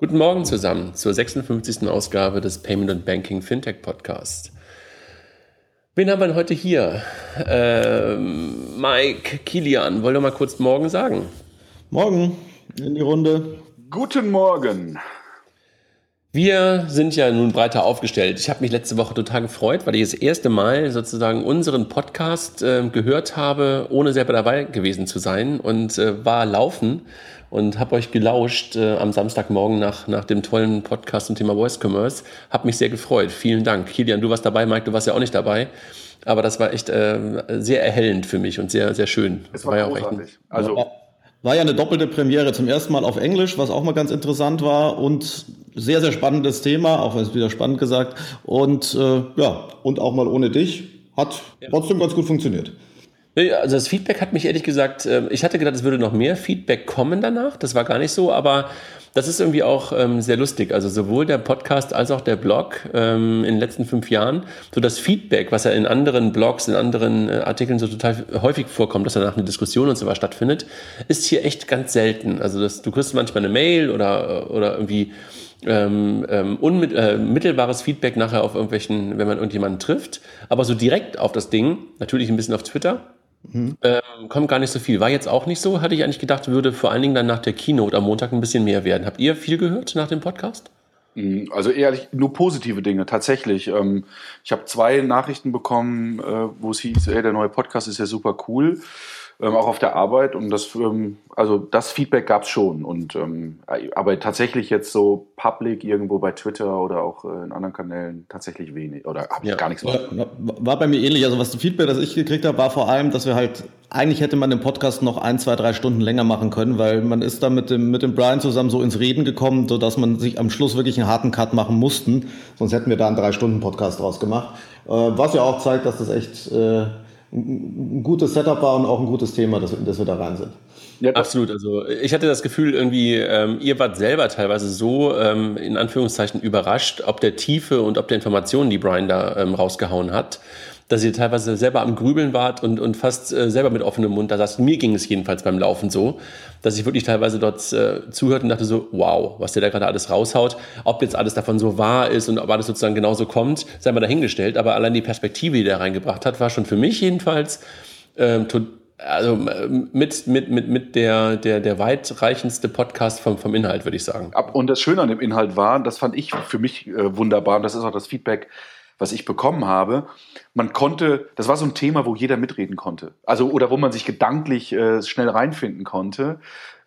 Guten Morgen zusammen zur 56. Ausgabe des Payment and Banking Fintech Podcast. Wen haben wir denn heute hier? Ähm, Mike, Kilian, wollt ihr mal kurz Morgen sagen? Morgen in die Runde. Guten Morgen. Wir sind ja nun breiter aufgestellt. Ich habe mich letzte Woche total gefreut, weil ich das erste Mal sozusagen unseren Podcast äh, gehört habe, ohne selber dabei gewesen zu sein und äh, war laufen und habe euch gelauscht äh, am Samstagmorgen nach, nach dem tollen Podcast zum Thema Voice Commerce. Hab mich sehr gefreut. Vielen Dank. Kilian, du warst dabei, Mike, du warst ja auch nicht dabei. Aber das war echt äh, sehr erhellend für mich und sehr, sehr schön. Es war, war ja auch echt ein, also war ja eine doppelte Premiere. Zum ersten Mal auf Englisch, was auch mal ganz interessant war und sehr, sehr spannendes Thema, auch wenn es wieder spannend gesagt. Und äh, ja, und auch mal ohne dich. Hat ja. trotzdem ganz gut funktioniert. Also das Feedback hat mich ehrlich gesagt, ähm, ich hatte gedacht, es würde noch mehr Feedback kommen danach. Das war gar nicht so, aber das ist irgendwie auch ähm, sehr lustig. Also sowohl der Podcast als auch der Blog ähm, in den letzten fünf Jahren, so das Feedback, was ja in anderen Blogs, in anderen äh, Artikeln so total häufig vorkommt, dass danach eine Diskussion und so was stattfindet, ist hier echt ganz selten. Also das, du kriegst manchmal eine Mail oder, oder irgendwie ähm, ähm, unmittelbares äh, Feedback nachher auf irgendwelchen, wenn man irgendjemanden trifft, aber so direkt auf das Ding, natürlich ein bisschen auf Twitter, Mhm. Ähm, kommt gar nicht so viel. War jetzt auch nicht so. Hatte ich eigentlich gedacht, würde vor allen Dingen dann nach der Keynote am Montag ein bisschen mehr werden. Habt ihr viel gehört nach dem Podcast? Mhm, also ehrlich, nur positive Dinge, tatsächlich. Ähm, ich habe zwei Nachrichten bekommen, äh, wo es hieß, ey, der neue Podcast ist ja super cool ähm, auch auf der Arbeit. Und das, ähm, also das Feedback gab es schon. Und ähm, aber tatsächlich jetzt so public irgendwo bei Twitter oder auch äh, in anderen Kanälen tatsächlich wenig. Oder habe ich ja. gar nichts war, war bei mir ähnlich. Also was das Feedback, das ich gekriegt habe, war vor allem, dass wir halt eigentlich hätte man den Podcast noch ein, zwei, drei Stunden länger machen können, weil man ist da mit dem, mit dem Brian zusammen so ins Reden gekommen, sodass man sich am Schluss wirklich einen harten Cut machen mussten. Sonst hätten wir da einen drei Stunden Podcast draus gemacht. Äh, was ja auch zeigt, dass das echt äh, ein gutes Setup war und auch ein gutes Thema, dass, dass wir da rein sind. Ja, Absolut. Also ich hatte das Gefühl, irgendwie, ähm, ihr wart selber teilweise so ähm, in Anführungszeichen überrascht, ob der Tiefe und ob der Informationen, die Brian da ähm, rausgehauen hat dass ihr teilweise selber am Grübeln wart und, und fast äh, selber mit offenem Mund da saßt. Mir ging es jedenfalls beim Laufen so, dass ich wirklich teilweise dort äh, zuhörte und dachte so, wow, was der da gerade alles raushaut. Ob jetzt alles davon so wahr ist und ob alles sozusagen genauso kommt, sei mal dahingestellt. Aber allein die Perspektive, die der reingebracht hat, war schon für mich jedenfalls ähm, also mit, mit, mit, mit der, der, der weitreichendste Podcast vom, vom Inhalt, würde ich sagen. Und das Schöne an dem Inhalt war, das fand ich für mich äh, wunderbar, und das ist auch das Feedback, was ich bekommen habe, man konnte, das war so ein Thema, wo jeder mitreden konnte. Also, oder wo man sich gedanklich äh, schnell reinfinden konnte.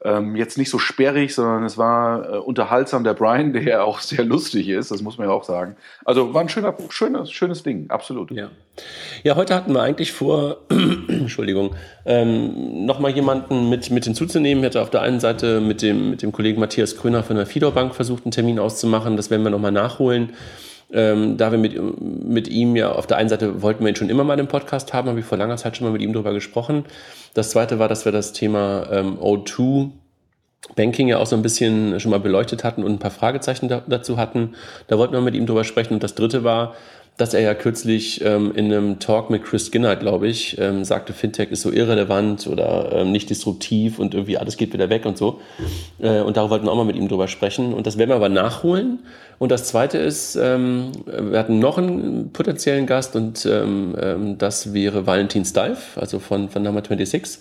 Ähm, jetzt nicht so sperrig, sondern es war äh, unterhaltsam. Der Brian, der ja auch sehr lustig ist, das muss man ja auch sagen. Also war ein schöner, schönes, schönes Ding, absolut. Ja. ja, heute hatten wir eigentlich vor, Entschuldigung, ähm, nochmal jemanden mit, mit hinzuzunehmen. Ich hatte auf der einen Seite mit dem, mit dem Kollegen Matthias Kröner von der Fido Bank versucht, einen Termin auszumachen. Das werden wir nochmal nachholen. Ähm, da wir mit, mit ihm ja auf der einen Seite wollten wir ihn schon immer mal im Podcast haben, habe ich vor langer Zeit schon mal mit ihm darüber gesprochen. Das zweite war, dass wir das Thema ähm, O2 Banking ja auch so ein bisschen schon mal beleuchtet hatten und ein paar Fragezeichen da, dazu hatten. Da wollten wir mit ihm drüber sprechen. Und das dritte war, dass er ja kürzlich ähm, in einem Talk mit Chris Skinner, glaube ich, ähm, sagte, Fintech ist so irrelevant oder ähm, nicht disruptiv und irgendwie alles geht wieder weg und so. Äh, und darüber wollten wir auch mal mit ihm drüber sprechen. Und das werden wir aber nachholen. Und das Zweite ist, ähm, wir hatten noch einen potenziellen Gast und ähm, ähm, das wäre Valentin Steiff, also von, von Number 26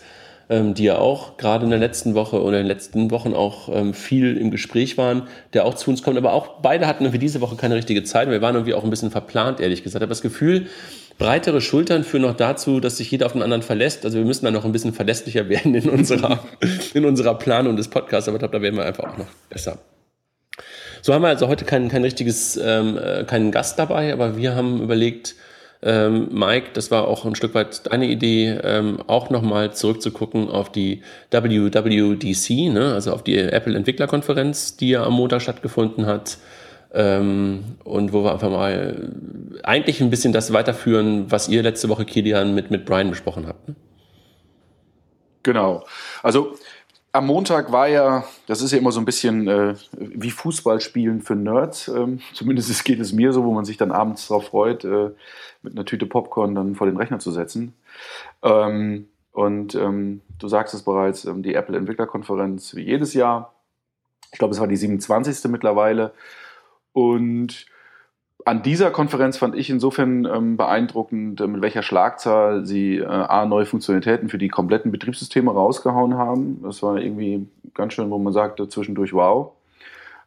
ähm, die ja auch gerade in der letzten Woche oder in den letzten Wochen auch ähm, viel im Gespräch waren, der auch zu uns kommt. Aber auch beide hatten irgendwie diese Woche keine richtige Zeit. Wir waren irgendwie auch ein bisschen verplant, ehrlich gesagt. Ich habe das Gefühl, breitere Schultern führen noch dazu, dass sich jeder auf den anderen verlässt. Also wir müssen da noch ein bisschen verlässlicher werden in unserer, in unserer Planung des Podcasts. Aber ich glaube, da werden wir einfach auch noch besser. So haben wir also heute kein, kein richtiges, ähm, äh, keinen Gast dabei, aber wir haben überlegt, ähm, Mike, das war auch ein Stück weit deine Idee, ähm, auch nochmal zurückzugucken auf die WWDC, ne? also auf die Apple Entwicklerkonferenz, die ja am Montag stattgefunden hat. Ähm, und wo wir einfach mal eigentlich ein bisschen das weiterführen, was ihr letzte Woche, Kilian, mit, mit Brian besprochen habt. Ne? Genau. Also am Montag war ja, das ist ja immer so ein bisschen äh, wie Fußballspielen für Nerds. Ähm, zumindest geht es mir so, wo man sich dann abends darauf freut, äh, mit einer Tüte Popcorn dann vor den Rechner zu setzen. Ähm, und ähm, du sagst es bereits, ähm, die Apple Entwicklerkonferenz wie jedes Jahr. Ich glaube, es war die 27. mittlerweile. Und an dieser Konferenz fand ich insofern ähm, beeindruckend, äh, mit welcher Schlagzahl sie äh, A, neue Funktionalitäten für die kompletten Betriebssysteme rausgehauen haben. Das war irgendwie ganz schön, wo man sagte zwischendurch wow.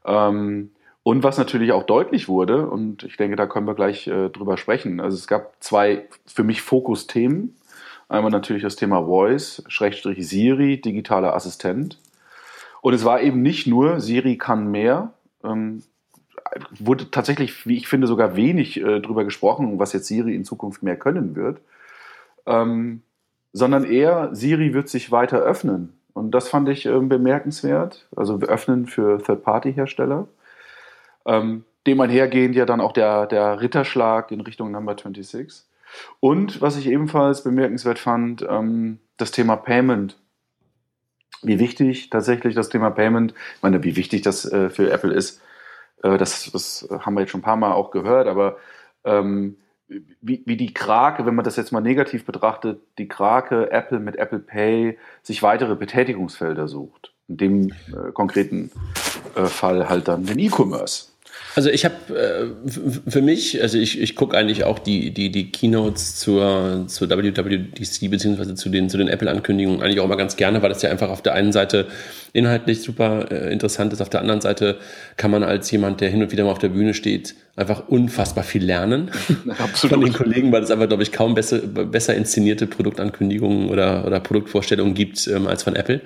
Ähm, und was natürlich auch deutlich wurde, und ich denke, da können wir gleich äh, drüber sprechen. Also es gab zwei für mich Fokusthemen. Einmal natürlich das Thema Voice, Schrägstrich Siri, digitaler Assistent. Und es war eben nicht nur Siri kann mehr, ähm, wurde tatsächlich, wie ich finde, sogar wenig äh, drüber gesprochen, was jetzt Siri in Zukunft mehr können wird, ähm, sondern eher Siri wird sich weiter öffnen. Und das fand ich äh, bemerkenswert, also öffnen für Third-Party-Hersteller. Ähm, dem einhergehend ja dann auch der, der Ritterschlag in Richtung Number 26. Und was ich ebenfalls bemerkenswert fand, ähm, das Thema Payment. Wie wichtig tatsächlich das Thema Payment, ich meine, wie wichtig das äh, für Apple ist, äh, das, das haben wir jetzt schon ein paar Mal auch gehört, aber ähm, wie, wie die Krake, wenn man das jetzt mal negativ betrachtet, die Krake Apple mit Apple Pay sich weitere Betätigungsfelder sucht. In dem äh, konkreten äh, Fall halt dann den E-Commerce. Also ich habe äh, für mich, also ich, ich gucke eigentlich auch die, die, die Keynotes zur, zur WWDC beziehungsweise zu den, zu den Apple-Ankündigungen eigentlich auch immer ganz gerne, weil das ja einfach auf der einen Seite inhaltlich super äh, interessant ist, auf der anderen Seite kann man als jemand, der hin und wieder mal auf der Bühne steht, einfach unfassbar viel lernen Absolut. von den Kollegen, weil es einfach, glaube ich, kaum besser, besser inszenierte Produktankündigungen oder, oder Produktvorstellungen gibt ähm, als von Apple.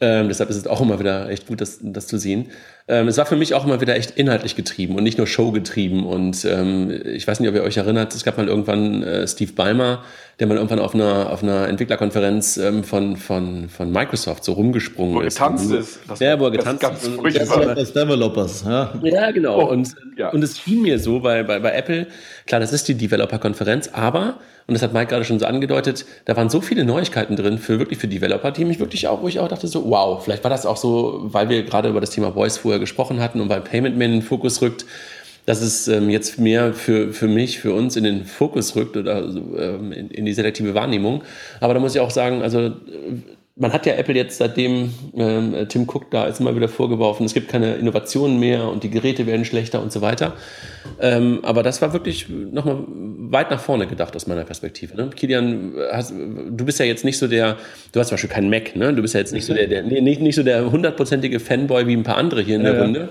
Ähm, deshalb ist es auch immer wieder echt gut, das, das zu sehen. Ähm, es war für mich auch immer wieder echt inhaltlich getrieben und nicht nur Show getrieben. Und ähm, ich weiß nicht, ob ihr euch erinnert, es gab mal irgendwann äh, Steve Ballmer, der mal irgendwann auf einer, auf einer Entwicklerkonferenz ähm, von, von, von Microsoft so rumgesprungen wo ist. Wo getanzt ist. Das ja, wo er getanzt ist. Das Developers, ja. Ja, genau. Oh, und, ja. und es schien mir so bei, bei, bei Apple, klar, das ist die Developer-Konferenz, aber und das hat Mike gerade schon so angedeutet, da waren so viele Neuigkeiten drin für wirklich für Developer, die mich wirklich auch, wo ich auch dachte so, wow, vielleicht war das auch so, weil wir gerade über das Thema Voice vorher gesprochen hatten und weil Payment Man in den Fokus rückt, dass es ähm, jetzt mehr für, für mich, für uns in den Fokus rückt oder ähm, in, in, die selektive Wahrnehmung. Aber da muss ich auch sagen, also man hat ja Apple jetzt seitdem ähm, Tim Cook da ist immer wieder vorgeworfen, es gibt keine Innovationen mehr und die Geräte werden schlechter und so weiter. Ähm, aber das war wirklich nochmal weit nach vorne gedacht aus meiner Perspektive. Ne? Kilian, hast, du bist ja jetzt nicht so der, du hast zum Beispiel keinen Mac, ne? Du bist ja jetzt nicht so der, der nicht, nicht so der hundertprozentige Fanboy wie ein paar andere hier in der ja, Runde.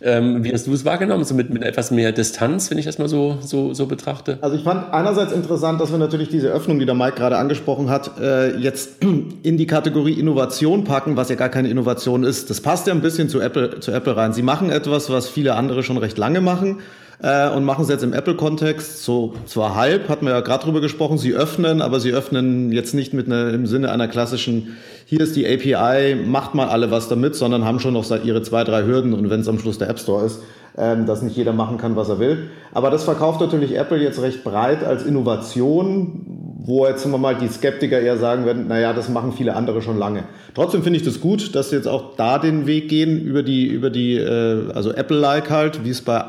Ähm, wie hast du es wahrgenommen? So mit, mit etwas mehr Distanz, wenn ich das mal so, so, so betrachte? Also ich fand einerseits interessant, dass wir natürlich diese Öffnung, die der Mike gerade angesprochen hat, äh, jetzt in die Kategorie Innovation packen, was ja gar keine Innovation ist. Das passt ja ein bisschen zu Apple, zu Apple rein. Sie machen etwas, was viele andere schon recht lange machen äh, und machen es jetzt im Apple-Kontext so zwar halb, hatten wir ja gerade drüber gesprochen, sie öffnen, aber sie öffnen jetzt nicht mit einer, im Sinne einer klassischen hier ist die API, macht mal alle was damit, sondern haben schon noch ihre zwei, drei Hürden und wenn es am Schluss der App Store ist, ähm, dass nicht jeder machen kann, was er will. Aber das verkauft natürlich Apple jetzt recht breit als Innovation, wo jetzt wir mal die Skeptiker eher sagen werden, naja, das machen viele andere schon lange. Trotzdem finde ich das gut, dass sie jetzt auch da den Weg gehen über die, über die, äh, also Apple-like halt, wie es bei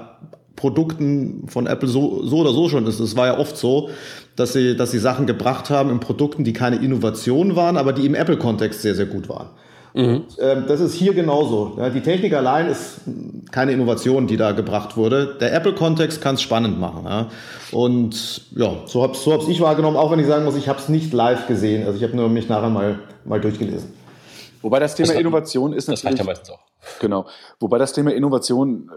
Produkten von Apple so, so oder so schon ist. Es war ja oft so, dass sie, dass sie Sachen gebracht haben in Produkten, die keine Innovation waren, aber die im Apple-Kontext sehr, sehr gut waren. Mhm. Und, äh, das ist hier genauso. Ja, die Technik allein ist keine Innovation, die da gebracht wurde. Der Apple-Kontext kann es spannend machen. Ja. Und ja, so habe so hab's ich wahrgenommen, auch wenn ich sagen muss, ich habe es nicht live gesehen. Also ich habe nur mich nachher mal, mal durchgelesen. Wobei das Thema das Innovation ist natürlich. Das reicht ja meistens auch. Genau. Wobei das Thema Innovation,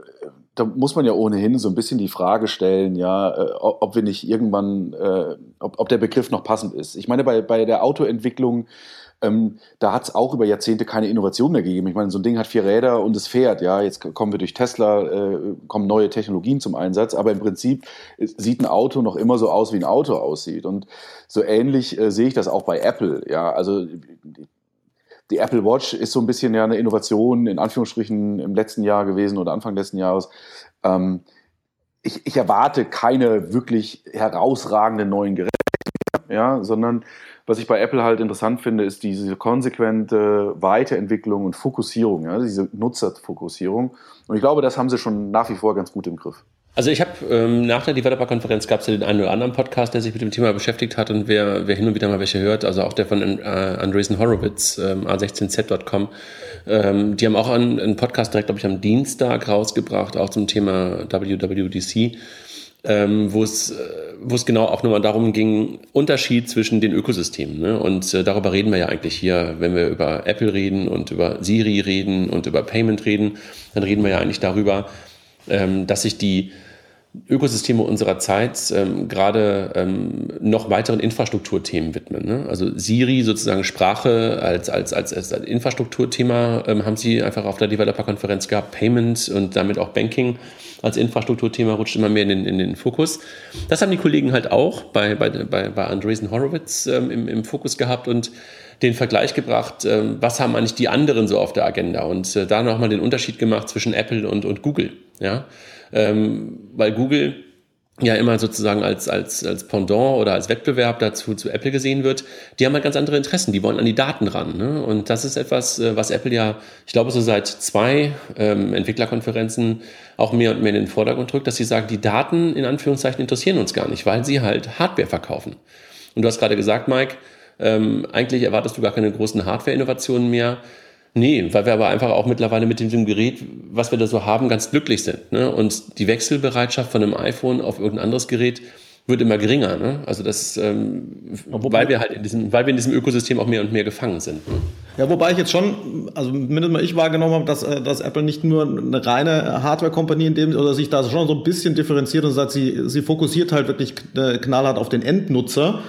da muss man ja ohnehin so ein bisschen die Frage stellen, ja, äh, ob wir nicht irgendwann, äh, ob, ob der Begriff noch passend ist. Ich meine, bei, bei der Autoentwicklung, ähm, da hat es auch über Jahrzehnte keine Innovation mehr gegeben. Ich meine, so ein Ding hat vier Räder und es fährt. Ja, jetzt kommen wir durch Tesla, äh, kommen neue Technologien zum Einsatz, aber im Prinzip sieht ein Auto noch immer so aus, wie ein Auto aussieht. Und so ähnlich äh, sehe ich das auch bei Apple. Ja, also die Apple Watch ist so ein bisschen ja eine Innovation in Anführungsstrichen im letzten Jahr gewesen oder Anfang letzten Jahres. Ähm, ich, ich, erwarte keine wirklich herausragenden neuen Geräte, ja, sondern was ich bei Apple halt interessant finde, ist diese konsequente Weiterentwicklung und Fokussierung, ja, diese Nutzerfokussierung. Und ich glaube, das haben sie schon nach wie vor ganz gut im Griff. Also ich habe ähm, nach der Developer-Konferenz gab es ja den einen oder anderen Podcast, der sich mit dem Thema beschäftigt hat und wer, wer hin und wieder mal welche hört, also auch der von äh, Andreessen Horowitz, ähm, a16z.com, ähm, die haben auch einen, einen Podcast direkt, glaube ich, am Dienstag rausgebracht, auch zum Thema WWDC, ähm, wo es äh, wo es genau auch nochmal darum ging, Unterschied zwischen den Ökosystemen. Ne? Und äh, darüber reden wir ja eigentlich hier, wenn wir über Apple reden und über Siri reden und über Payment reden, dann reden wir ja eigentlich darüber, ähm, dass sich die Ökosysteme unserer Zeit ähm, gerade ähm, noch weiteren Infrastrukturthemen widmen. Ne? Also Siri sozusagen Sprache als, als, als, als Infrastrukturthema ähm, haben sie einfach auf der Developer-Konferenz gehabt. Payment und damit auch Banking als Infrastrukturthema rutscht immer mehr in den, in den Fokus. Das haben die Kollegen halt auch bei, bei, bei, bei Andreessen Horowitz ähm, im, im Fokus gehabt und den Vergleich gebracht, ähm, was haben eigentlich die anderen so auf der Agenda und äh, da nochmal den Unterschied gemacht zwischen Apple und, und Google. Ja? Ähm, weil Google ja immer sozusagen als, als, als Pendant oder als Wettbewerb dazu zu Apple gesehen wird, die haben halt ganz andere Interessen, die wollen an die Daten ran. Ne? Und das ist etwas, äh, was Apple ja, ich glaube, so seit zwei ähm, Entwicklerkonferenzen auch mehr und mehr in den Vordergrund drückt, dass sie sagen, die Daten in Anführungszeichen interessieren uns gar nicht, weil sie halt Hardware verkaufen. Und du hast gerade gesagt, Mike, ähm, eigentlich erwartest du gar keine großen Hardware-Innovationen mehr. Nee, weil wir aber einfach auch mittlerweile mit dem Gerät, was wir da so haben, ganz glücklich sind. Ne? Und die Wechselbereitschaft von einem iPhone auf irgendein anderes Gerät wird immer geringer. Ne? Also das, ähm, weil wir halt in diesem, weil wir in diesem Ökosystem auch mehr und mehr gefangen sind. Ne? Ja, wobei ich jetzt schon, also mindestens mal ich wahrgenommen habe, dass, äh, dass Apple nicht nur eine reine Hardware-Kompanie in dem, oder sich da schon so ein bisschen differenziert und sagt, sie, sie fokussiert halt wirklich äh, knallhart auf den Endnutzer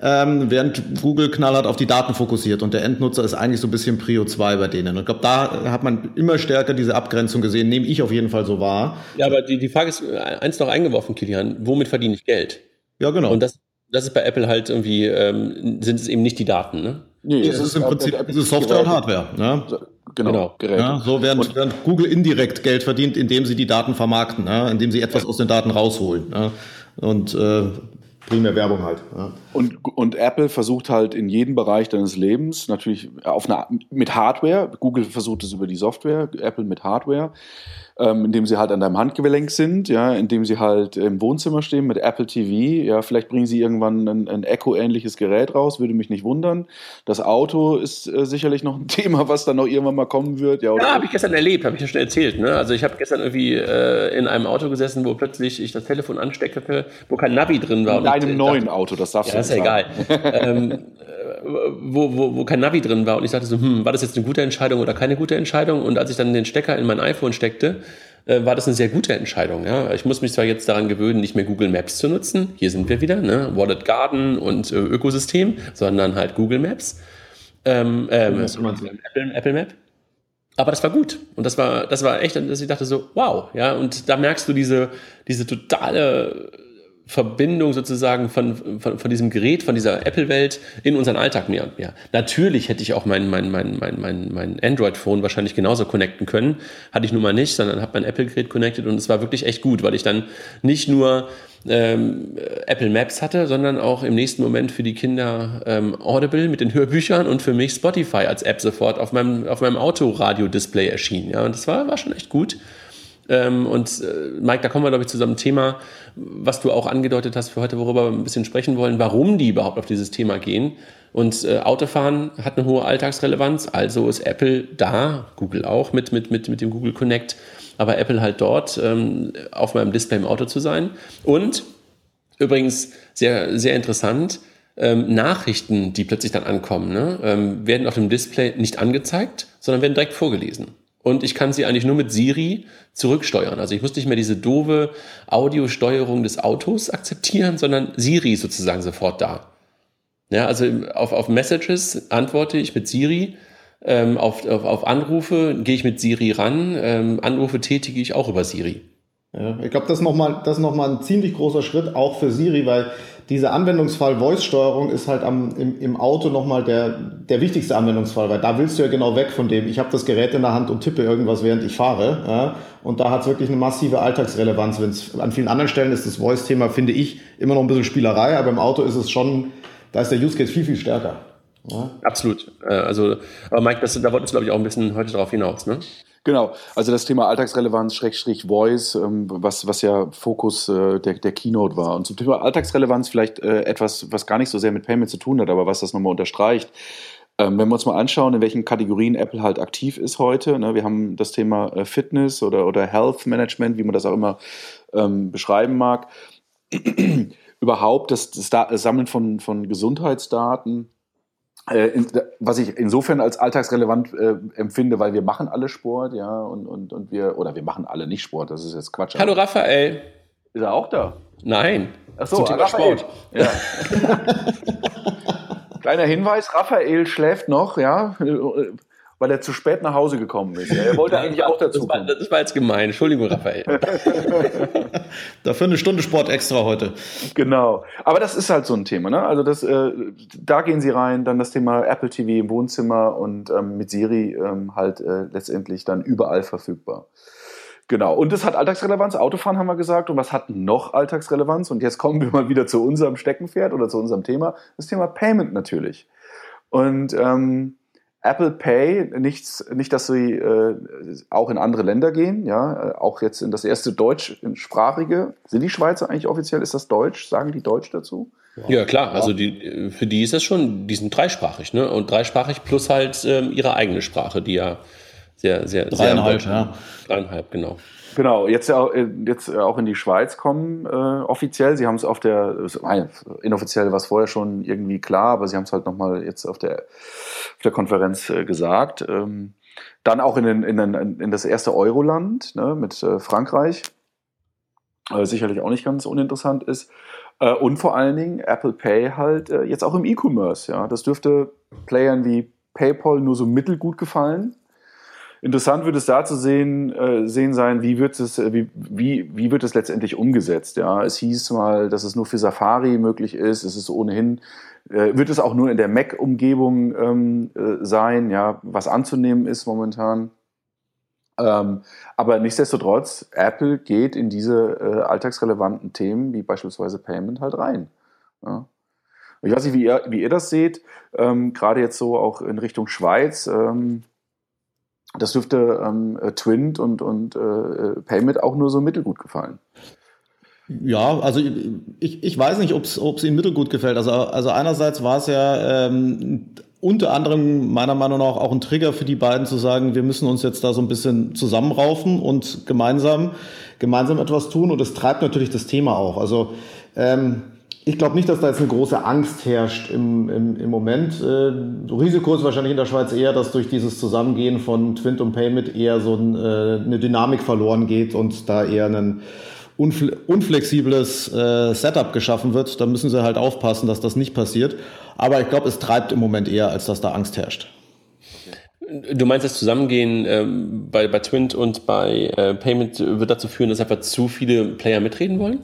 ähm, während Google knallhart auf die Daten fokussiert und der Endnutzer ist eigentlich so ein bisschen Prio 2 bei denen. Und ich glaube, da hat man immer stärker diese Abgrenzung gesehen, nehme ich auf jeden Fall so wahr. Ja, aber die, die Frage ist eins noch eingeworfen, Kilian, womit verdiene ich Geld? Ja, genau. Und das, das ist bei Apple halt irgendwie, ähm, sind es eben nicht die Daten, ne? Nee, das, das ist im Prinzip Software und Hardware. Ne? Genau, genau. Geräte. Ja, so während, während, Google indirekt Geld verdient, indem sie die Daten vermarkten, ne? indem sie etwas aus den Daten rausholen. Ne? Und äh, primär Werbung halt. Ja. Und, und Apple versucht halt in jedem Bereich deines Lebens, natürlich auf eine, mit Hardware, Google versucht es über die Software, Apple mit Hardware, ähm, indem sie halt an deinem Handgelenk sind, ja, indem sie halt im Wohnzimmer stehen mit Apple TV, ja, vielleicht bringen sie irgendwann ein, ein Echo-ähnliches Gerät raus, würde mich nicht wundern. Das Auto ist äh, sicherlich noch ein Thema, was dann noch irgendwann mal kommen wird. Ja, ja habe ich gestern erlebt, habe ich ja schon erzählt. Ne? Also ich habe gestern irgendwie äh, in einem Auto gesessen, wo plötzlich ich das Telefon ansteckte, wo kein Navi drin war. In deinem neuen dachte, Auto, das darfst ja, du nicht Ja, ist ja egal. ähm, äh, wo, wo, wo kein Navi drin war und ich dachte so, hm, war das jetzt eine gute Entscheidung oder keine gute Entscheidung? Und als ich dann den Stecker in mein iPhone steckte, äh, war das eine sehr gute Entscheidung. Ja? Ich muss mich zwar jetzt daran gewöhnen, nicht mehr Google Maps zu nutzen, hier sind wir wieder, ne? Wallet Garden und äh, Ökosystem, sondern halt Google Maps. Ähm, ähm, Apple, Apple Map. Aber das war gut. Und das war, das war echt, dass ich dachte so, wow, ja, und da merkst du diese, diese totale Verbindung sozusagen von, von, von diesem Gerät, von dieser Apple-Welt in unseren Alltag mehr und mehr. Natürlich hätte ich auch mein, mein, mein, mein, mein, mein Android-Phone wahrscheinlich genauso connecten können. Hatte ich nun mal nicht, sondern habe mein Apple-Gerät connected und es war wirklich echt gut, weil ich dann nicht nur ähm, Apple Maps hatte, sondern auch im nächsten Moment für die Kinder ähm, Audible mit den Hörbüchern und für mich Spotify als App sofort auf meinem, auf meinem Autoradio-Display erschien. Ja, und das war, war schon echt gut. Ähm, und äh, Mike, da kommen wir, glaube ich, zu so einem Thema, was du auch angedeutet hast für heute, worüber wir ein bisschen sprechen wollen, warum die überhaupt auf dieses Thema gehen. Und äh, Autofahren hat eine hohe Alltagsrelevanz, also ist Apple da, Google auch mit, mit, mit, mit dem Google Connect, aber Apple halt dort ähm, auf meinem Display im Auto zu sein. Und übrigens sehr, sehr interessant, ähm, Nachrichten, die plötzlich dann ankommen, ne, ähm, werden auf dem Display nicht angezeigt, sondern werden direkt vorgelesen und ich kann sie eigentlich nur mit Siri zurücksteuern. Also ich muss nicht mehr diese doofe Audiosteuerung des Autos akzeptieren, sondern Siri ist sozusagen sofort da. Ja, also auf, auf Messages antworte ich mit Siri, ähm, auf, auf, auf Anrufe gehe ich mit Siri ran, ähm, Anrufe tätige ich auch über Siri. Ja, ich glaube, das ist nochmal noch ein ziemlich großer Schritt auch für Siri, weil dieser Anwendungsfall Voice-Steuerung ist halt am, im, im Auto nochmal der, der wichtigste Anwendungsfall, weil da willst du ja genau weg von dem, ich habe das Gerät in der Hand und tippe irgendwas, während ich fahre. Ja? Und da hat es wirklich eine massive Alltagsrelevanz. Wenn's, an vielen anderen Stellen ist das Voice-Thema, finde ich, immer noch ein bisschen Spielerei, aber im Auto ist es schon, da ist der Use Case viel, viel stärker. Ja? Absolut. Äh, also, aber Mike, das, da wolltest du, glaube ich, auch ein bisschen heute drauf hinaus, ne? Genau, also das Thema Alltagsrelevanz, Schrägstrich Voice, ähm, was, was ja Fokus äh, der, der Keynote war. Und zum Thema Alltagsrelevanz vielleicht äh, etwas, was gar nicht so sehr mit Payment zu tun hat, aber was das nochmal unterstreicht. Ähm, wenn wir uns mal anschauen, in welchen Kategorien Apple halt aktiv ist heute, ne, wir haben das Thema äh, Fitness oder, oder Health Management, wie man das auch immer ähm, beschreiben mag. Überhaupt das, das Sammeln von, von Gesundheitsdaten, was ich insofern als alltagsrelevant äh, empfinde, weil wir machen alle Sport, ja, und, und, und wir, oder wir machen alle nicht Sport, das ist jetzt Quatsch. Hallo Raphael. Ist er auch da? Nein. Ach so, Raphael. Sport. Ja. Kleiner Hinweis, Raphael schläft noch, ja, weil er zu spät nach Hause gekommen ist. Er wollte eigentlich auch dazu das war, kommen. Das war jetzt gemein. Entschuldigung, Raphael. Dafür eine Stunde Sport extra heute. Genau. Aber das ist halt so ein Thema. Ne? Also das, äh, da gehen sie rein. Dann das Thema Apple TV im Wohnzimmer und ähm, mit Siri ähm, halt äh, letztendlich dann überall verfügbar. Genau. Und es hat Alltagsrelevanz. Autofahren haben wir gesagt. Und was hat noch Alltagsrelevanz? Und jetzt kommen wir mal wieder zu unserem Steckenpferd oder zu unserem Thema. Das Thema Payment natürlich. Und ähm, Apple Pay, nichts, nicht, dass sie äh, auch in andere Länder gehen, ja, äh, auch jetzt in das erste deutschsprachige. Sind die Schweizer eigentlich offiziell? Ist das Deutsch? Sagen die Deutsch dazu? Ja, klar. Also die, für die ist das schon, die sind dreisprachig, ne? Und dreisprachig plus halt ähm, ihre eigene Sprache, die ja sehr, sehr, dreieinhalb, sehr ja. Dreieinhalb, genau. Genau, jetzt, jetzt auch in die Schweiz kommen äh, offiziell. Sie haben es auf der, inoffiziell war es vorher schon irgendwie klar, aber Sie haben es halt nochmal jetzt auf der, auf der Konferenz äh, gesagt. Ähm, dann auch in, den, in, den, in das erste Euroland ne, mit äh, Frankreich, äh, sicherlich auch nicht ganz uninteressant ist. Äh, und vor allen Dingen Apple Pay halt äh, jetzt auch im E-Commerce. Ja, das dürfte Playern wie PayPal nur so mittelgut gefallen. Interessant wird es da zu sehen, äh, sehen sein, wie wird es, äh, wie, wie, wie wird es letztendlich umgesetzt. Ja, es hieß mal, dass es nur für Safari möglich ist. Es ist ohnehin, äh, wird es auch nur in der Mac-Umgebung ähm, äh, sein, ja, was anzunehmen ist momentan. Ähm, aber nichtsdestotrotz, Apple geht in diese äh, alltagsrelevanten Themen wie beispielsweise Payment halt rein. Ja. Ich weiß nicht, wie ihr, wie ihr das seht, ähm, gerade jetzt so auch in Richtung Schweiz. Ähm, das dürfte ähm, äh, Twint und, und äh, Payment auch nur so mittelgut gefallen. Ja, also ich, ich weiß nicht, ob es Ihnen mittelgut gefällt. Also, also einerseits war es ja ähm, unter anderem meiner Meinung nach auch ein Trigger für die beiden zu sagen, wir müssen uns jetzt da so ein bisschen zusammenraufen und gemeinsam, gemeinsam etwas tun. Und es treibt natürlich das Thema auch. Also ähm, ich glaube nicht, dass da jetzt eine große Angst herrscht im, im, im Moment. Äh, Risiko ist wahrscheinlich in der Schweiz eher, dass durch dieses Zusammengehen von Twint und Payment eher so ein, äh, eine Dynamik verloren geht und da eher ein unfle unflexibles äh, Setup geschaffen wird. Da müssen sie halt aufpassen, dass das nicht passiert. Aber ich glaube, es treibt im Moment eher, als dass da Angst herrscht. Du meinst, das Zusammengehen ähm, bei, bei Twint und bei äh, Payment wird dazu führen, dass einfach zu viele Player mitreden wollen?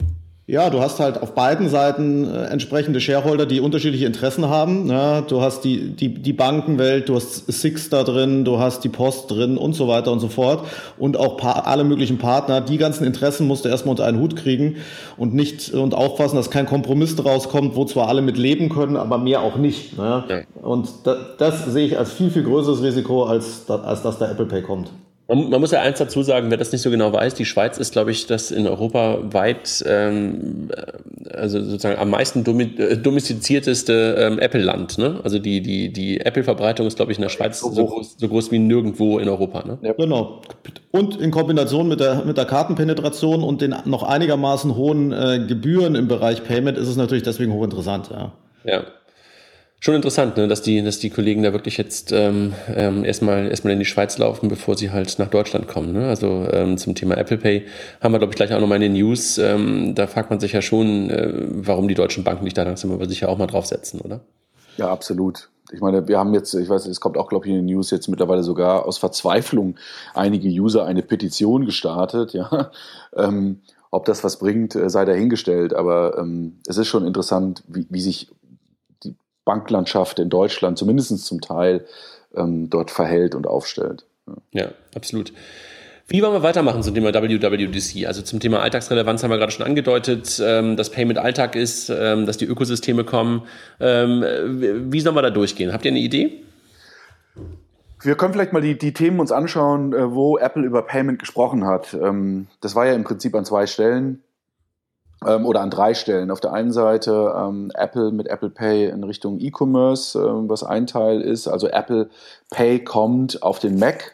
Ja, du hast halt auf beiden Seiten äh, entsprechende Shareholder, die unterschiedliche Interessen haben. Ja, du hast die, die, die Bankenwelt, du hast Six da drin, du hast die Post drin und so weiter und so fort. Und auch alle möglichen Partner. Die ganzen Interessen musst du erstmal unter einen Hut kriegen und nicht und aufpassen, dass kein Kompromiss daraus kommt, wo zwar alle mit leben können, aber mehr auch nicht. Ne? Ja. Und das, das sehe ich als viel, viel größeres Risiko, als, als dass der Apple Pay kommt. Man, man, muss ja eins dazu sagen, wer das nicht so genau weiß, die Schweiz ist, glaube ich, das in Europa weit, ähm, also sozusagen am meisten äh, domestizierteste ähm, Apple-Land. Ne? Also die, die, die Apple-Verbreitung ist, glaube ich, in der Schweiz so groß, so groß wie nirgendwo in Europa. Ne? Ja. Genau. Und in Kombination mit der, mit der Kartenpenetration und den noch einigermaßen hohen äh, Gebühren im Bereich Payment ist es natürlich deswegen hochinteressant. Ja. ja schon interessant, ne, dass die, dass die Kollegen da wirklich jetzt ähm, ähm, erstmal erstmal in die Schweiz laufen, bevor sie halt nach Deutschland kommen. Ne? Also ähm, zum Thema Apple Pay haben wir, glaube ich, gleich auch nochmal in den News. Ähm, da fragt man sich ja schon, äh, warum die deutschen Banken nicht da langsam aber sicher auch mal draufsetzen, oder? Ja, absolut. Ich meine, wir haben jetzt, ich weiß, es kommt auch, glaube ich, in den News jetzt mittlerweile sogar aus Verzweiflung einige User eine Petition gestartet, ja. Ähm, ob das was bringt, äh, sei dahingestellt. Aber ähm, es ist schon interessant, wie, wie sich Banklandschaft in Deutschland, zumindest zum Teil, ähm, dort verhält und aufstellt. Ja. ja, absolut. Wie wollen wir weitermachen zum Thema WWDC? Also zum Thema Alltagsrelevanz haben wir gerade schon angedeutet, ähm, dass Payment Alltag ist, ähm, dass die Ökosysteme kommen. Ähm, wie sollen wir da durchgehen? Habt ihr eine Idee? Wir können vielleicht mal die, die Themen uns anschauen, äh, wo Apple über Payment gesprochen hat. Das war ja im Prinzip an zwei Stellen oder an drei Stellen. Auf der einen Seite ähm, Apple mit Apple Pay in Richtung E-Commerce, ähm, was ein Teil ist. Also Apple Pay kommt auf den Mac.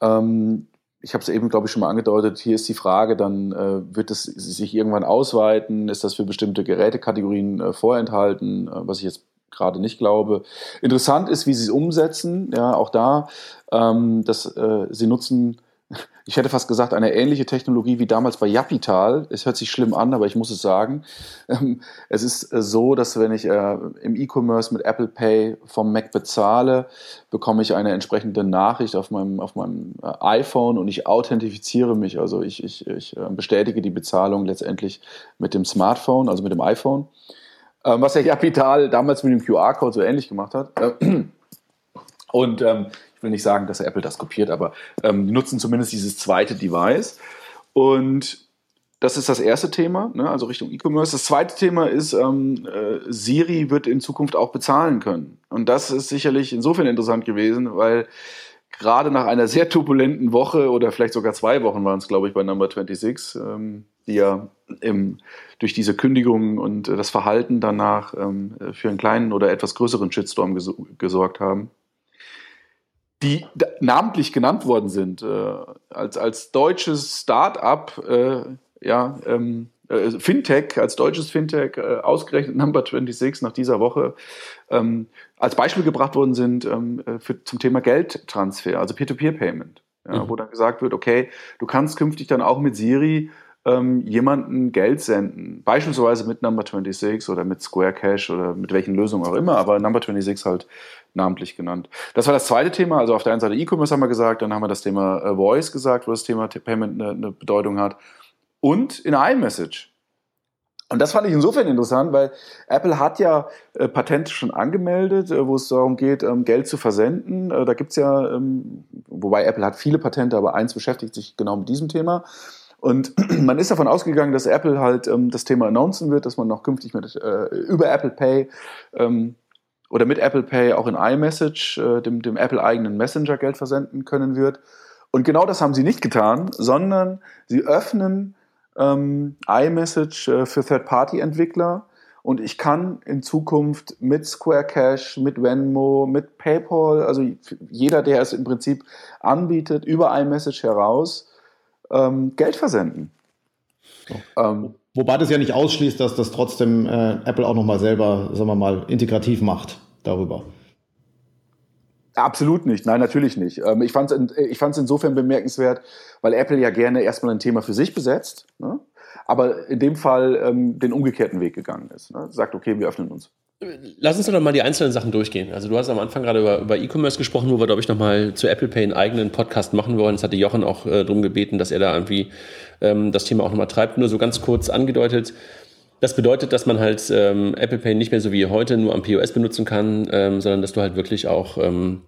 Ähm, ich habe es eben, glaube ich, schon mal angedeutet. Hier ist die Frage, dann äh, wird es sich irgendwann ausweiten? Ist das für bestimmte Gerätekategorien äh, vorenthalten, äh, was ich jetzt gerade nicht glaube. Interessant ist, wie sie es umsetzen. Ja, auch da, ähm, dass äh, sie nutzen ich hätte fast gesagt, eine ähnliche Technologie wie damals bei Japital. Es hört sich schlimm an, aber ich muss es sagen. Ähm, es ist äh, so, dass wenn ich äh, im E-Commerce mit Apple Pay vom Mac bezahle, bekomme ich eine entsprechende Nachricht auf meinem, auf meinem äh, iPhone und ich authentifiziere mich. Also ich, ich, ich bestätige die Bezahlung letztendlich mit dem Smartphone, also mit dem iPhone. Ähm, was ja Japital damals mit dem QR-Code so ähnlich gemacht hat. Und ähm, will nicht sagen, dass Apple das kopiert, aber ähm, die nutzen zumindest dieses zweite Device. Und das ist das erste Thema, ne, also Richtung E-Commerce. Das zweite Thema ist, ähm, äh, Siri wird in Zukunft auch bezahlen können. Und das ist sicherlich insofern interessant gewesen, weil gerade nach einer sehr turbulenten Woche oder vielleicht sogar zwei Wochen waren es, glaube ich, bei Number 26, ähm, die ja im, durch diese Kündigungen und äh, das Verhalten danach ähm, für einen kleinen oder etwas größeren Shitstorm ges gesorgt haben die namentlich genannt worden sind, äh, als, als deutsches Start-up, äh, ja, ähm, äh, Fintech, als deutsches Fintech, äh, ausgerechnet Number 26 nach dieser Woche, ähm, als Beispiel gebracht worden sind ähm, äh, für, zum Thema Geldtransfer, also Peer-to-Peer-Payment, ja, mhm. wo dann gesagt wird, okay, du kannst künftig dann auch mit Siri ähm, jemanden Geld senden, beispielsweise mit Number 26 oder mit Square Cash oder mit welchen Lösungen auch immer, aber Number 26 halt namentlich genannt. Das war das zweite Thema. Also auf der einen Seite E-Commerce haben wir gesagt, dann haben wir das Thema äh, Voice gesagt, wo das Thema Payment eine, eine Bedeutung hat. Und in iMessage. Und das fand ich insofern interessant, weil Apple hat ja äh, Patente schon angemeldet, äh, wo es darum geht, ähm, Geld zu versenden. Äh, da gibt's ja, ähm, wobei Apple hat viele Patente, aber eins beschäftigt sich genau mit diesem Thema. Und man ist davon ausgegangen, dass Apple halt ähm, das Thema announcen wird, dass man noch künftig mit, äh, über Apple Pay ähm, oder mit Apple Pay auch in iMessage, äh, dem, dem Apple-eigenen Messenger, Geld versenden können wird. Und genau das haben sie nicht getan, sondern sie öffnen ähm, iMessage äh, für Third-Party-Entwickler. Und ich kann in Zukunft mit Square Cash, mit Venmo, mit PayPal, also jeder, der es im Prinzip anbietet, über iMessage heraus ähm, Geld versenden. So. Ähm, Wobei das ja nicht ausschließt, dass das trotzdem äh, Apple auch nochmal selber, sagen wir mal, integrativ macht darüber. Absolut nicht, nein, natürlich nicht. Ähm, ich fand es ich fand's insofern bemerkenswert, weil Apple ja gerne erstmal ein Thema für sich besetzt, ne? aber in dem Fall ähm, den umgekehrten Weg gegangen ist. Ne? Sagt, okay, wir öffnen uns. Lass uns doch mal die einzelnen Sachen durchgehen. Also du hast am Anfang gerade über, über E-Commerce gesprochen, wo wir, glaube ich, nochmal zu Apple Pay einen eigenen Podcast machen wollen. Das hatte Jochen auch äh, darum gebeten, dass er da irgendwie ähm, das Thema auch nochmal treibt. Nur so ganz kurz angedeutet. Das bedeutet, dass man halt ähm, Apple Pay nicht mehr so wie heute nur am POS benutzen kann, ähm, sondern dass du halt wirklich auch ähm,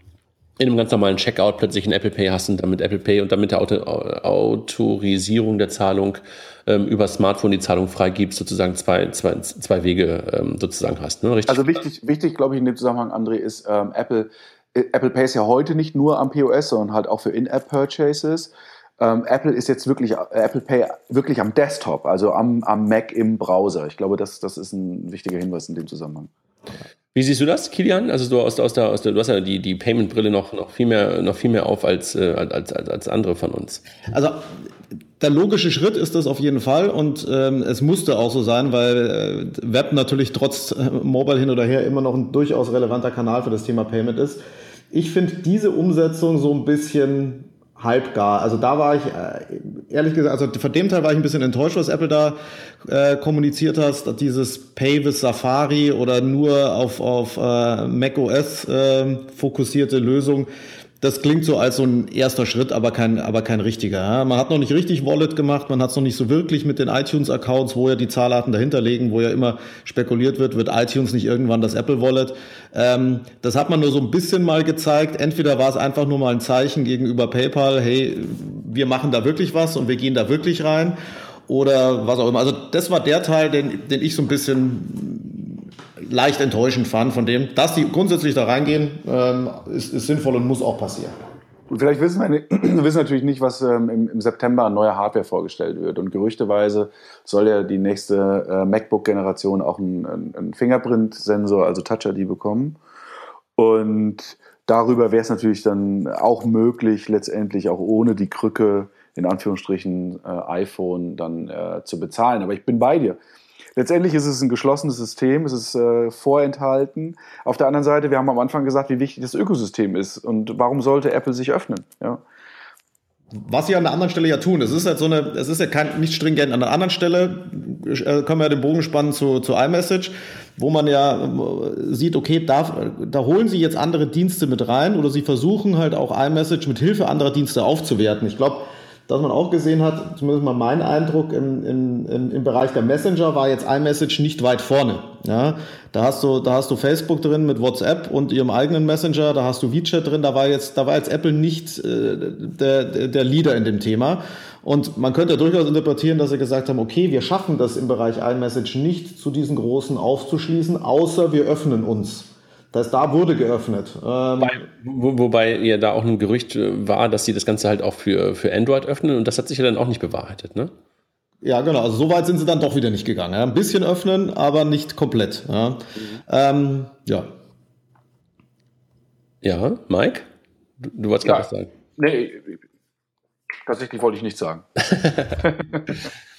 in einem ganz normalen Checkout plötzlich ein Apple Pay hast und damit Apple Pay und damit der Auto Autorisierung der Zahlung ähm, über Smartphone die Zahlung freigibst, sozusagen zwei, zwei, zwei Wege ähm, sozusagen hast. Ne? Richtig? Also wichtig, wichtig glaube ich in dem Zusammenhang, André, ist ähm, Apple, äh, Apple Pay ist ja heute nicht nur am POS, sondern halt auch für In-App-Purchases. Ähm, Apple ist jetzt wirklich, äh, Apple Pay wirklich am Desktop, also am, am Mac im Browser. Ich glaube, das, das ist ein wichtiger Hinweis in dem Zusammenhang. Wie siehst du das, Kilian? Also du aus, aus der, aus der, du hast ja die, die Payment-Brille noch, noch viel mehr, noch viel mehr auf als, äh, als, als, als andere von uns. Also der logische Schritt ist das auf jeden Fall und ähm, es musste auch so sein, weil äh, Web natürlich trotz äh, Mobile hin oder her immer noch ein durchaus relevanter Kanal für das Thema Payment ist. Ich finde diese Umsetzung so ein bisschen halbgar. Also da war ich, äh, ehrlich gesagt, also von dem Teil war ich ein bisschen enttäuscht, was Apple da äh, kommuniziert hat, dieses Pay with Safari oder nur auf, auf äh, macOS äh, fokussierte Lösung das klingt so als so ein erster Schritt, aber kein, aber kein richtiger. Man hat noch nicht richtig Wallet gemacht, man hat es noch nicht so wirklich mit den iTunes-Accounts, wo ja die Zahlarten dahinter liegen, wo ja immer spekuliert wird, wird iTunes nicht irgendwann das Apple Wallet. Ähm, das hat man nur so ein bisschen mal gezeigt. Entweder war es einfach nur mal ein Zeichen gegenüber PayPal, hey, wir machen da wirklich was und wir gehen da wirklich rein. Oder was auch immer. Also das war der Teil, den, den ich so ein bisschen leicht enttäuschend fand von dem, dass die grundsätzlich da reingehen, ähm, ist, ist sinnvoll und muss auch passieren. Und vielleicht wissen wir, wir wissen natürlich nicht, was ähm, im, im, September an neuer Hardware vorgestellt wird. Und gerüchteweise soll ja die nächste äh, MacBook-Generation auch einen, einen Fingerprint-Sensor, also Touch-ID bekommen. Und darüber wäre es natürlich dann auch möglich, letztendlich auch ohne die Krücke, in Anführungsstrichen, äh, iPhone dann äh, zu bezahlen. Aber ich bin bei dir. Letztendlich ist es ein geschlossenes System, es ist äh, vorenthalten. Auf der anderen Seite, wir haben am Anfang gesagt, wie wichtig das Ökosystem ist und warum sollte Apple sich öffnen. Ja. Was sie an der anderen Stelle ja tun, es ist halt so eine, es ist ja kein, nicht stringent. An der anderen Stelle äh, können wir ja den Bogen spannen zu, zu iMessage, wo man ja äh, sieht, okay, da, da holen sie jetzt andere Dienste mit rein oder sie versuchen halt auch iMessage mit Hilfe anderer Dienste aufzuwerten. Ich glaube, dass man auch gesehen hat, zumindest mal mein Eindruck, im, im, im Bereich der Messenger war jetzt iMessage nicht weit vorne. Ja, da hast du, da hast du Facebook drin mit WhatsApp und ihrem eigenen Messenger, da hast du WeChat drin, da war jetzt, da war jetzt Apple nicht äh, der, der Leader in dem Thema. Und man könnte durchaus interpretieren, dass sie gesagt haben, okay, wir schaffen das im Bereich iMessage nicht zu diesen großen aufzuschließen, außer wir öffnen uns. Das da wurde geöffnet. Ähm wobei, wo, wobei ja da auch ein Gerücht äh, war, dass sie das Ganze halt auch für, für Android öffnen und das hat sich ja dann auch nicht bewahrheitet, ne? Ja, genau. Also so weit sind sie dann doch wieder nicht gegangen. Ja. Ein bisschen öffnen, aber nicht komplett. Ja. Mhm. Ähm, ja. ja. Mike? Du, du wolltest ja. gerade was sagen. Nee, tatsächlich wollte ich nichts sagen.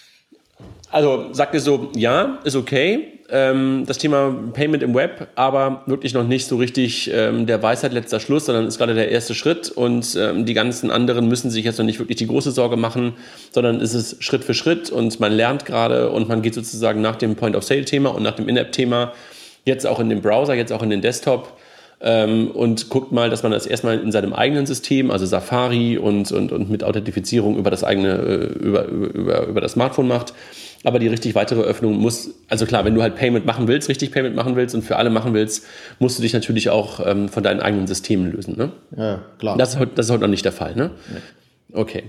also sagt ihr so, ja, ist okay. Ähm, das Thema Payment im Web, aber wirklich noch nicht so richtig ähm, der Weisheit letzter Schluss, sondern ist gerade der erste Schritt. Und ähm, die ganzen anderen müssen sich jetzt noch nicht wirklich die große Sorge machen, sondern ist es Schritt für Schritt und man lernt gerade und man geht sozusagen nach dem Point-of-Sale-Thema und nach dem In-App-Thema jetzt auch in den Browser, jetzt auch in den Desktop ähm, und guckt mal, dass man das erstmal in seinem eigenen System, also Safari und, und, und mit Authentifizierung über das eigene, äh, über, über, über das Smartphone macht aber die richtig weitere Öffnung muss, also klar, wenn du halt Payment machen willst, richtig Payment machen willst und für alle machen willst, musst du dich natürlich auch ähm, von deinen eigenen Systemen lösen. Ne? Ja, klar. Das ist, heute, das ist heute noch nicht der Fall, ne? Nee. Okay.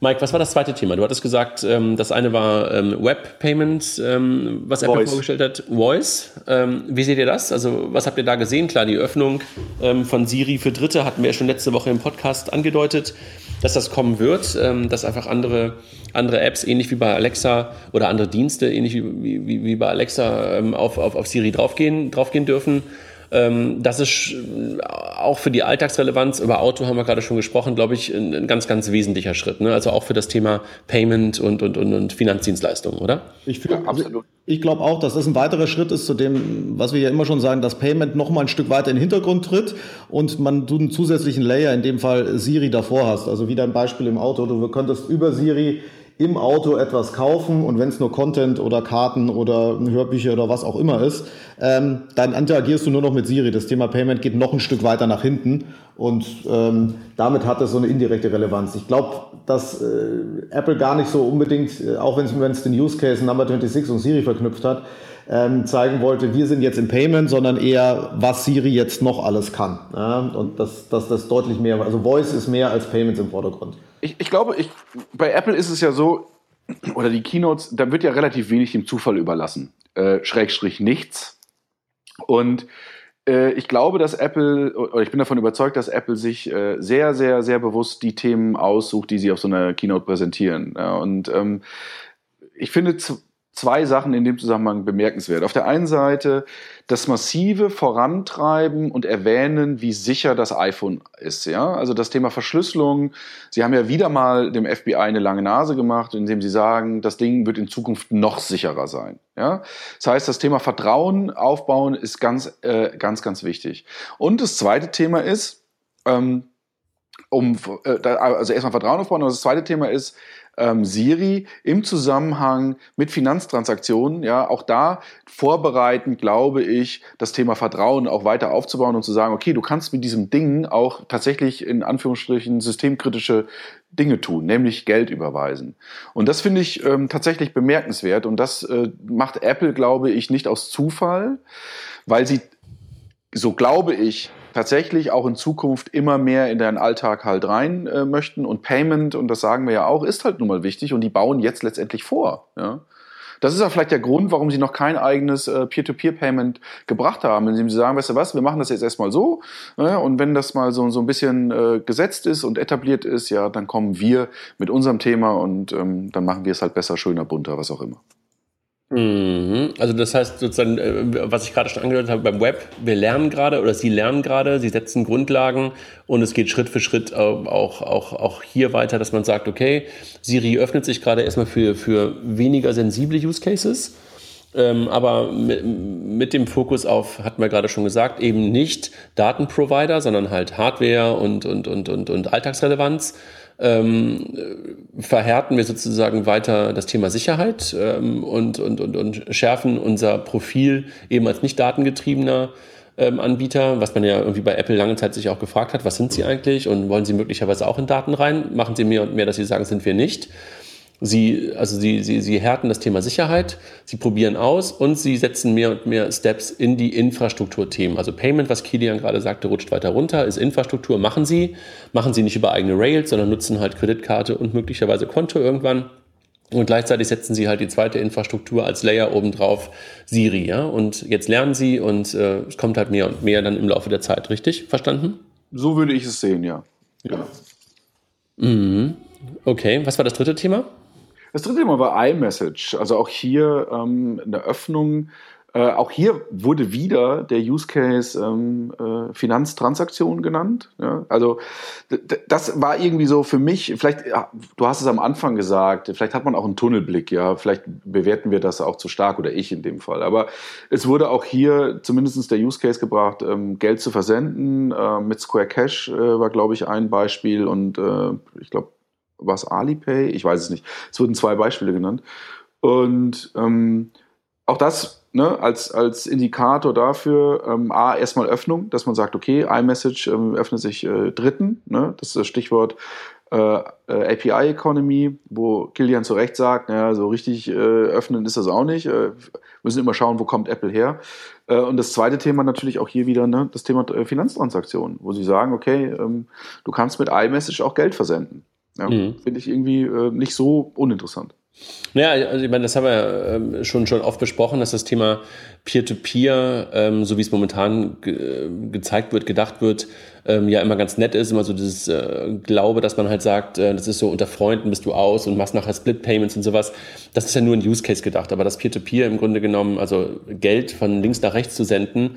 Mike, was war das zweite Thema? Du hattest gesagt, ähm, das eine war ähm, Web Payment, ähm, was Apple Voice. vorgestellt hat, Voice. Ähm, wie seht ihr das? Also, was habt ihr da gesehen? Klar, die Öffnung ähm, von Siri für Dritte hatten wir ja schon letzte Woche im Podcast angedeutet dass das kommen wird, ähm, dass einfach andere, andere Apps, ähnlich wie bei Alexa oder andere Dienste, ähnlich wie, wie, wie bei Alexa, ähm, auf, auf, auf Siri draufgehen, draufgehen dürfen. Ähm, das ist auch für die Alltagsrelevanz, über Auto haben wir gerade schon gesprochen, glaube ich, ein, ein, ganz, ganz wesentlicher Schritt. Ne? Also auch für das Thema Payment und, und, und, und Finanzdienstleistungen, oder? Ich, ja, absolut. Ich glaube auch, dass das ein weiterer Schritt ist zu dem, was wir ja immer schon sagen, dass Payment noch mal ein Stück weiter in den Hintergrund tritt und man du einen zusätzlichen Layer, in dem Fall Siri davor hast. Also wieder ein Beispiel im Auto. Du könntest über Siri im Auto etwas kaufen und wenn es nur Content oder Karten oder Hörbücher oder was auch immer ist, ähm, dann interagierst du nur noch mit Siri. Das Thema Payment geht noch ein Stück weiter nach hinten und ähm, damit hat es so eine indirekte Relevanz. Ich glaube, dass äh, Apple gar nicht so unbedingt, äh, auch wenn es den Use Case Number 26 und Siri verknüpft hat, ähm, zeigen wollte, wir sind jetzt im Payment, sondern eher, was Siri jetzt noch alles kann. Ja? Und dass das, das deutlich mehr, also Voice ist mehr als Payments im Vordergrund. Ich, ich glaube, ich, bei Apple ist es ja so, oder die Keynotes, da wird ja relativ wenig dem Zufall überlassen. Äh, Schrägstrich nichts. Und äh, ich glaube, dass Apple, oder ich bin davon überzeugt, dass Apple sich äh, sehr, sehr, sehr bewusst die Themen aussucht, die sie auf so einer Keynote präsentieren. Ja, und ähm, ich finde, zwei Sachen in dem Zusammenhang bemerkenswert. Auf der einen Seite das massive Vorantreiben und Erwähnen, wie sicher das iPhone ist. Ja? Also das Thema Verschlüsselung. Sie haben ja wieder mal dem FBI eine lange Nase gemacht, indem Sie sagen, das Ding wird in Zukunft noch sicherer sein. Ja? Das heißt, das Thema Vertrauen aufbauen ist ganz, äh, ganz, ganz wichtig. Und das zweite Thema ist, ähm, um, äh, also erstmal Vertrauen aufbauen, und das zweite Thema ist, ähm, Siri im Zusammenhang mit Finanztransaktionen, ja, auch da vorbereiten, glaube ich, das Thema Vertrauen auch weiter aufzubauen und zu sagen, okay, du kannst mit diesem Ding auch tatsächlich in Anführungsstrichen systemkritische Dinge tun, nämlich Geld überweisen. Und das finde ich ähm, tatsächlich bemerkenswert und das äh, macht Apple, glaube ich, nicht aus Zufall, weil sie, so glaube ich, tatsächlich auch in Zukunft immer mehr in deinen Alltag halt rein äh, möchten. Und Payment, und das sagen wir ja auch, ist halt nun mal wichtig und die bauen jetzt letztendlich vor. Ja? Das ist ja vielleicht der Grund, warum sie noch kein eigenes äh, Peer-to-Peer-Payment gebracht haben. Indem sie sagen, weißt du was, wir machen das jetzt erstmal so. Äh, und wenn das mal so, so ein bisschen äh, gesetzt ist und etabliert ist, ja, dann kommen wir mit unserem Thema und ähm, dann machen wir es halt besser, schöner, bunter, was auch immer. Mhm. Also das heißt sozusagen, äh, was ich gerade schon angehört habe beim Web, wir lernen gerade oder Sie lernen gerade, Sie setzen Grundlagen und es geht Schritt für Schritt auch, auch, auch hier weiter, dass man sagt, okay, Siri öffnet sich gerade erstmal für, für weniger sensible Use Cases. Ähm, aber mit, mit, dem Fokus auf, hatten wir gerade schon gesagt, eben nicht Datenprovider, sondern halt Hardware und, und, und, und, und Alltagsrelevanz ähm, verhärten wir sozusagen weiter das Thema Sicherheit ähm, und, und, und, und schärfen unser Profil eben als nicht datengetriebener ähm, Anbieter, was man ja irgendwie bei Apple lange Zeit sich auch gefragt hat, was sind sie eigentlich und wollen sie möglicherweise auch in Daten rein? Machen sie mehr und mehr, dass sie sagen, sind wir nicht. Sie, also sie, sie, sie härten das Thema Sicherheit, sie probieren aus und sie setzen mehr und mehr Steps in die Infrastrukturthemen. Also Payment, was Kilian gerade sagte, rutscht weiter runter, ist Infrastruktur, machen sie. Machen sie nicht über eigene Rails, sondern nutzen halt Kreditkarte und möglicherweise Konto irgendwann. Und gleichzeitig setzen sie halt die zweite Infrastruktur als Layer obendrauf, Siri, ja. Und jetzt lernen sie und äh, es kommt halt mehr und mehr dann im Laufe der Zeit, richtig? Verstanden? So würde ich es sehen, ja. ja. Mhm. Okay, was war das dritte Thema? Das dritte Thema war iMessage. Also auch hier ähm, eine Öffnung. Äh, auch hier wurde wieder der Use Case ähm, äh, Finanztransaktionen genannt. Ja? Also das war irgendwie so für mich, vielleicht, ja, du hast es am Anfang gesagt, vielleicht hat man auch einen Tunnelblick, ja, vielleicht bewerten wir das auch zu stark oder ich in dem Fall. Aber es wurde auch hier zumindest der Use Case gebracht, ähm, Geld zu versenden. Äh, mit Square Cash äh, war, glaube ich, ein Beispiel und äh, ich glaube, was Alipay? Ich weiß es nicht. Es wurden zwei Beispiele genannt. Und ähm, auch das ne, als, als Indikator dafür, ähm, A, erstmal Öffnung, dass man sagt, okay, iMessage ähm, öffnet sich äh, Dritten. Ne? Das ist das Stichwort äh, äh API Economy, wo Kilian zu Recht sagt, naja, so richtig äh, öffnen ist das auch nicht. Äh, müssen immer schauen, wo kommt Apple her. Äh, und das zweite Thema natürlich auch hier wieder ne, das Thema äh, Finanztransaktionen, wo sie sagen, okay, ähm, du kannst mit iMessage auch Geld versenden. Ja, mhm. Finde ich irgendwie äh, nicht so uninteressant. Naja, also ich meine, das haben wir ähm, schon, schon oft besprochen, dass das Thema Peer-to-Peer, -Peer, ähm, so wie es momentan ge gezeigt wird, gedacht wird, ähm, ja immer ganz nett ist. Immer so dieses äh, Glaube, dass man halt sagt, äh, das ist so unter Freunden bist du aus und machst nachher Split-Payments und sowas. Das ist ja nur ein Use-Case gedacht. Aber das Peer-to-Peer -Peer im Grunde genommen, also Geld von links nach rechts zu senden,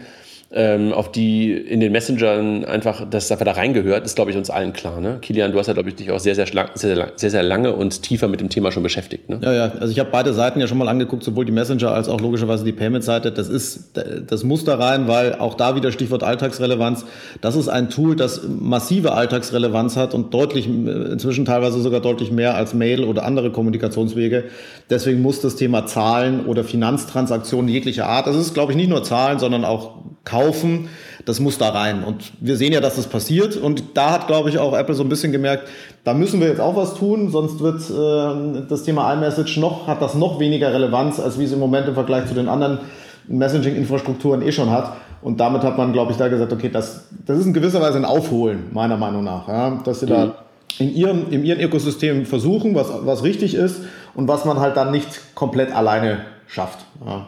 ähm, auf die in den Messengern einfach, dass einfach da reingehört, ist, glaube ich, uns allen klar. Ne? Kilian, du hast ja, glaube ich, dich auch sehr sehr, sehr, sehr, sehr, lange und tiefer mit dem Thema schon beschäftigt. Ne? Ja, ja, also ich habe beide Seiten ja schon mal angeguckt, sowohl die Messenger als auch logischerweise die Payment-Seite. Das ist, das muss da rein, weil auch da wieder Stichwort Alltagsrelevanz. Das ist ein Tool, das massive Alltagsrelevanz hat und deutlich, inzwischen teilweise sogar deutlich mehr als Mail oder andere Kommunikationswege. Deswegen muss das Thema Zahlen oder Finanztransaktionen jeglicher Art, das ist, glaube ich, nicht nur Zahlen, sondern auch kaufen, das muss da rein. Und wir sehen ja, dass das passiert. Und da hat, glaube ich, auch Apple so ein bisschen gemerkt, da müssen wir jetzt auch was tun, sonst wird äh, das Thema iMessage noch, hat das noch weniger Relevanz, als wie es im Moment im Vergleich zu den anderen Messaging-Infrastrukturen eh schon hat. Und damit hat man, glaube ich, da gesagt, okay, das, das ist in gewisser Weise ein Aufholen, meiner Meinung nach. Ja? Dass sie mhm. da in ihrem, in ihrem Ökosystem versuchen, was, was richtig ist und was man halt dann nicht komplett alleine schafft. Ja.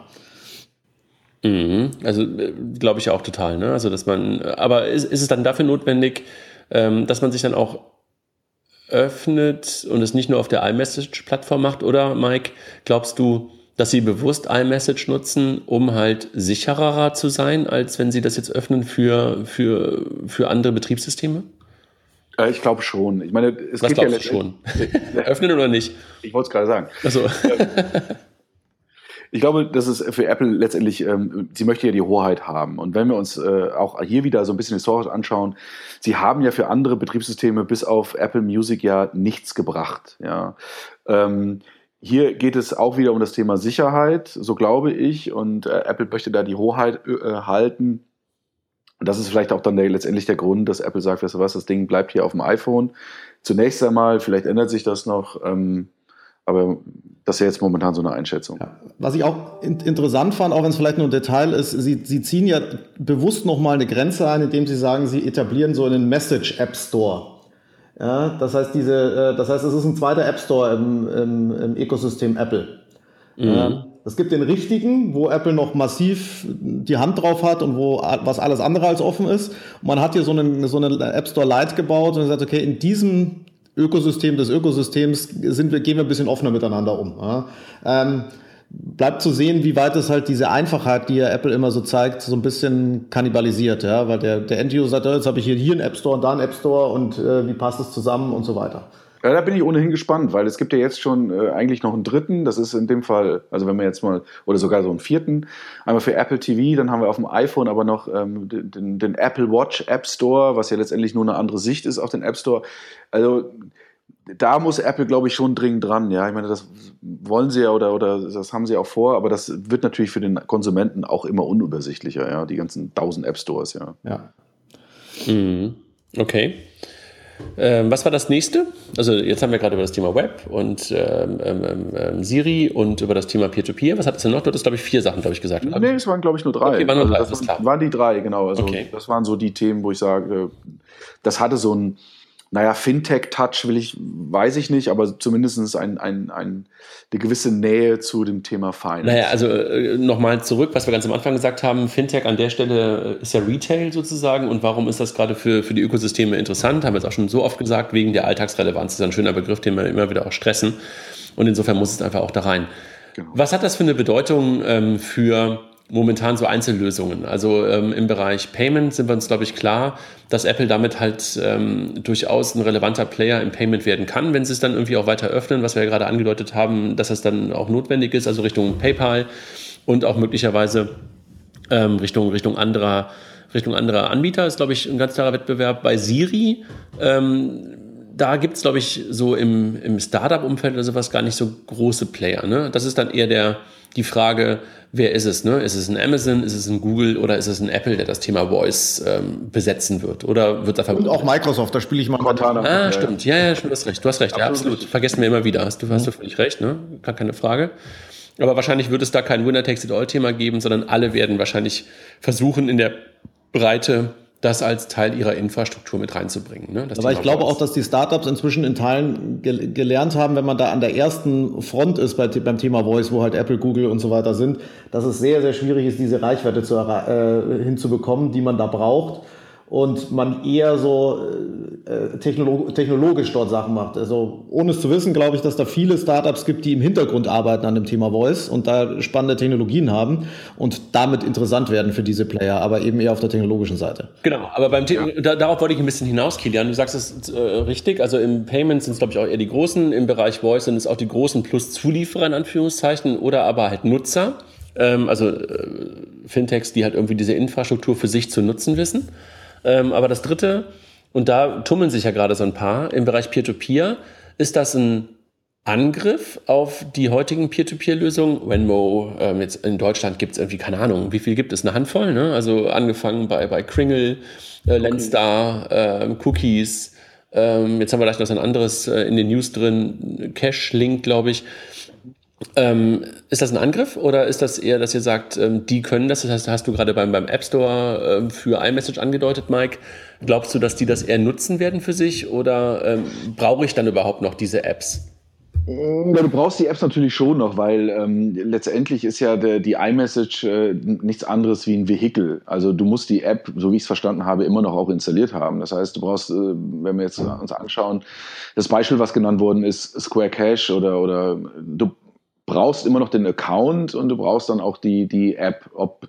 Mhm. Also äh, glaube ich auch total. Ne? Also dass man, aber ist, ist es dann dafür notwendig, ähm, dass man sich dann auch öffnet und es nicht nur auf der iMessage-Plattform macht? Oder Mike, glaubst du, dass sie bewusst iMessage nutzen, um halt sicherer zu sein, als wenn sie das jetzt öffnen für, für, für andere Betriebssysteme? Äh, ich glaube schon. Ich meine, es Was geht glaubst ja du schon? öffnen oder nicht? Ich wollte es gerade sagen. Also. Ich glaube, das ist für Apple letztendlich, ähm, sie möchte ja die Hoheit haben. Und wenn wir uns äh, auch hier wieder so ein bisschen historisch anschauen, sie haben ja für andere Betriebssysteme bis auf Apple Music ja nichts gebracht. Ja. Ähm, hier geht es auch wieder um das Thema Sicherheit, so glaube ich. Und äh, Apple möchte da die Hoheit äh, halten. Und das ist vielleicht auch dann der, letztendlich der Grund, dass Apple sagt, weißt du was, das Ding bleibt hier auf dem iPhone. Zunächst einmal, vielleicht ändert sich das noch. Ähm, aber das ist ja jetzt momentan so eine Einschätzung. Ja. Was ich auch in interessant fand, auch wenn es vielleicht nur ein Detail ist, Sie, Sie ziehen ja bewusst nochmal eine Grenze ein, indem Sie sagen, Sie etablieren so einen Message App Store. Ja, das heißt, diese, äh, das heißt, es ist ein zweiter App Store im, im, im Ökosystem Apple. Mhm. Ja, Es gibt den richtigen, wo Apple noch massiv die Hand drauf hat und wo was alles andere als offen ist. man hat hier so eine, so eine App Store Lite gebaut und gesagt, okay, in diesem Ökosystem des Ökosystems sind wir, gehen wir ein bisschen offener miteinander um. Ja. Ähm, bleibt zu sehen, wie weit es halt diese Einfachheit, die ja Apple immer so zeigt, so ein bisschen kannibalisiert, ja, weil der, der End-User sagt, jetzt habe ich hier, hier einen App Store und da einen App Store und äh, wie passt es zusammen und so weiter. Ja, da bin ich ohnehin gespannt, weil es gibt ja jetzt schon äh, eigentlich noch einen dritten. Das ist in dem Fall, also wenn wir jetzt mal, oder sogar so einen vierten, einmal für Apple TV, dann haben wir auf dem iPhone aber noch ähm, den, den, Apple Watch App Store, was ja letztendlich nur eine andere Sicht ist auf den App Store. Also da muss Apple, glaube ich, schon dringend dran. Ja, ich meine, das wollen sie ja oder, oder das haben sie auch vor, aber das wird natürlich für den Konsumenten auch immer unübersichtlicher, ja, die ganzen tausend App Stores, ja. Ja. Mhm. Okay. Ähm, was war das nächste? Also jetzt haben wir gerade über das Thema Web und ähm, ähm, ähm Siri und über das Thema Peer-to-Peer. -Peer. Was hattest du noch? Du hattest, glaube ich, vier Sachen, glaube ich, gesagt. Nee, es waren, glaube ich, nur drei. Okay, waren nur drei, also das waren, waren, die drei, genau. Also okay. das waren so die Themen, wo ich sage, das hatte so ein naja, Fintech-Touch will ich, weiß ich nicht, aber zumindest ein, ein, ein, eine gewisse Nähe zu dem Thema Finance. Naja, also äh, nochmal zurück, was wir ganz am Anfang gesagt haben, Fintech an der Stelle äh, ist ja Retail sozusagen und warum ist das gerade für, für die Ökosysteme interessant? Haben wir jetzt auch schon so oft gesagt, wegen der Alltagsrelevanz. Das ist ein schöner Begriff, den wir immer wieder auch stressen und insofern muss es einfach auch da rein. Genau. Was hat das für eine Bedeutung ähm, für momentan so Einzellösungen. Also ähm, im Bereich Payment sind wir uns, glaube ich, klar, dass Apple damit halt ähm, durchaus ein relevanter Player im Payment werden kann, wenn sie es dann irgendwie auch weiter öffnen, was wir ja gerade angedeutet haben, dass das dann auch notwendig ist, also Richtung PayPal und auch möglicherweise ähm, Richtung, Richtung anderer Richtung anderer Anbieter ist, glaube ich, ein ganz klarer Wettbewerb. Bei Siri, ähm, da gibt es, glaube ich, so im, im Startup-Umfeld oder sowas gar nicht so große Player. Ne? Das ist dann eher der, die Frage, wer ist es? Ne? Ist es ein Amazon, ist es ein Google oder ist es ein Apple, der das Thema Voice ähm, besetzen wird? Oder wird da Und auch Microsoft, da spiele ich mal Cortana. Ah, ja, stimmt. Ja, ja, du hast recht. Du hast recht. Absolut. Ja, absolut. Vergessen wir immer wieder. Hast du, hast du völlig recht, ne? Gar keine Frage. Aber wahrscheinlich wird es da kein Winner-Takes-it-all-Thema geben, sondern alle werden wahrscheinlich versuchen, in der Breite das als Teil ihrer Infrastruktur mit reinzubringen. Ne? Aber ich glaube auch, dass die Startups inzwischen in Teilen ge gelernt haben, wenn man da an der ersten Front ist bei, beim Thema Voice, wo halt Apple, Google und so weiter sind, dass es sehr, sehr schwierig ist, diese Reichweite zu, äh, hinzubekommen, die man da braucht und man eher so äh, äh, technolog technologisch dort Sachen macht. Also ohne es zu wissen, glaube ich, dass da viele Startups gibt, die im Hintergrund arbeiten an dem Thema Voice und da spannende Technologien haben und damit interessant werden für diese Player, aber eben eher auf der technologischen Seite. Genau, aber beim Thema, ja. da, darauf wollte ich ein bisschen hinaus, Kilian. Du sagst es äh, richtig, also im Payment sind es, glaube ich, auch eher die Großen, im Bereich Voice sind es auch die Großen plus Zulieferer in Anführungszeichen oder aber halt Nutzer ähm, also äh, Fintechs, die halt irgendwie diese Infrastruktur für sich zu nutzen wissen. Ähm, aber das dritte, und da tummeln sich ja gerade so ein paar, im Bereich Peer-to-Peer, -Peer, ist das ein Angriff auf die heutigen Peer-to-Peer-Lösungen. Venmo, ähm, jetzt in Deutschland gibt es irgendwie, keine Ahnung, wie viel gibt es? Eine Handvoll, ne? Also angefangen bei, bei Kringle, äh, Lendstar, äh, Cookies. Ähm, jetzt haben wir gleich noch so ein anderes äh, in den News drin, Cash-Link, glaube ich. Ähm, ist das ein Angriff oder ist das eher, dass ihr sagt, ähm, die können das? Das heißt, hast du gerade beim, beim App Store ähm, für iMessage angedeutet, Mike. Glaubst du, dass die das eher nutzen werden für sich oder ähm, brauche ich dann überhaupt noch diese Apps? Ja, du brauchst die Apps natürlich schon noch, weil ähm, letztendlich ist ja der, die iMessage äh, nichts anderes wie ein Vehikel. Also du musst die App, so wie ich es verstanden habe, immer noch auch installiert haben. Das heißt, du brauchst, äh, wenn wir jetzt uns anschauen, das Beispiel, was genannt worden ist, Square Cash oder, oder du brauchst immer noch den Account und du brauchst dann auch die, die App. Ob,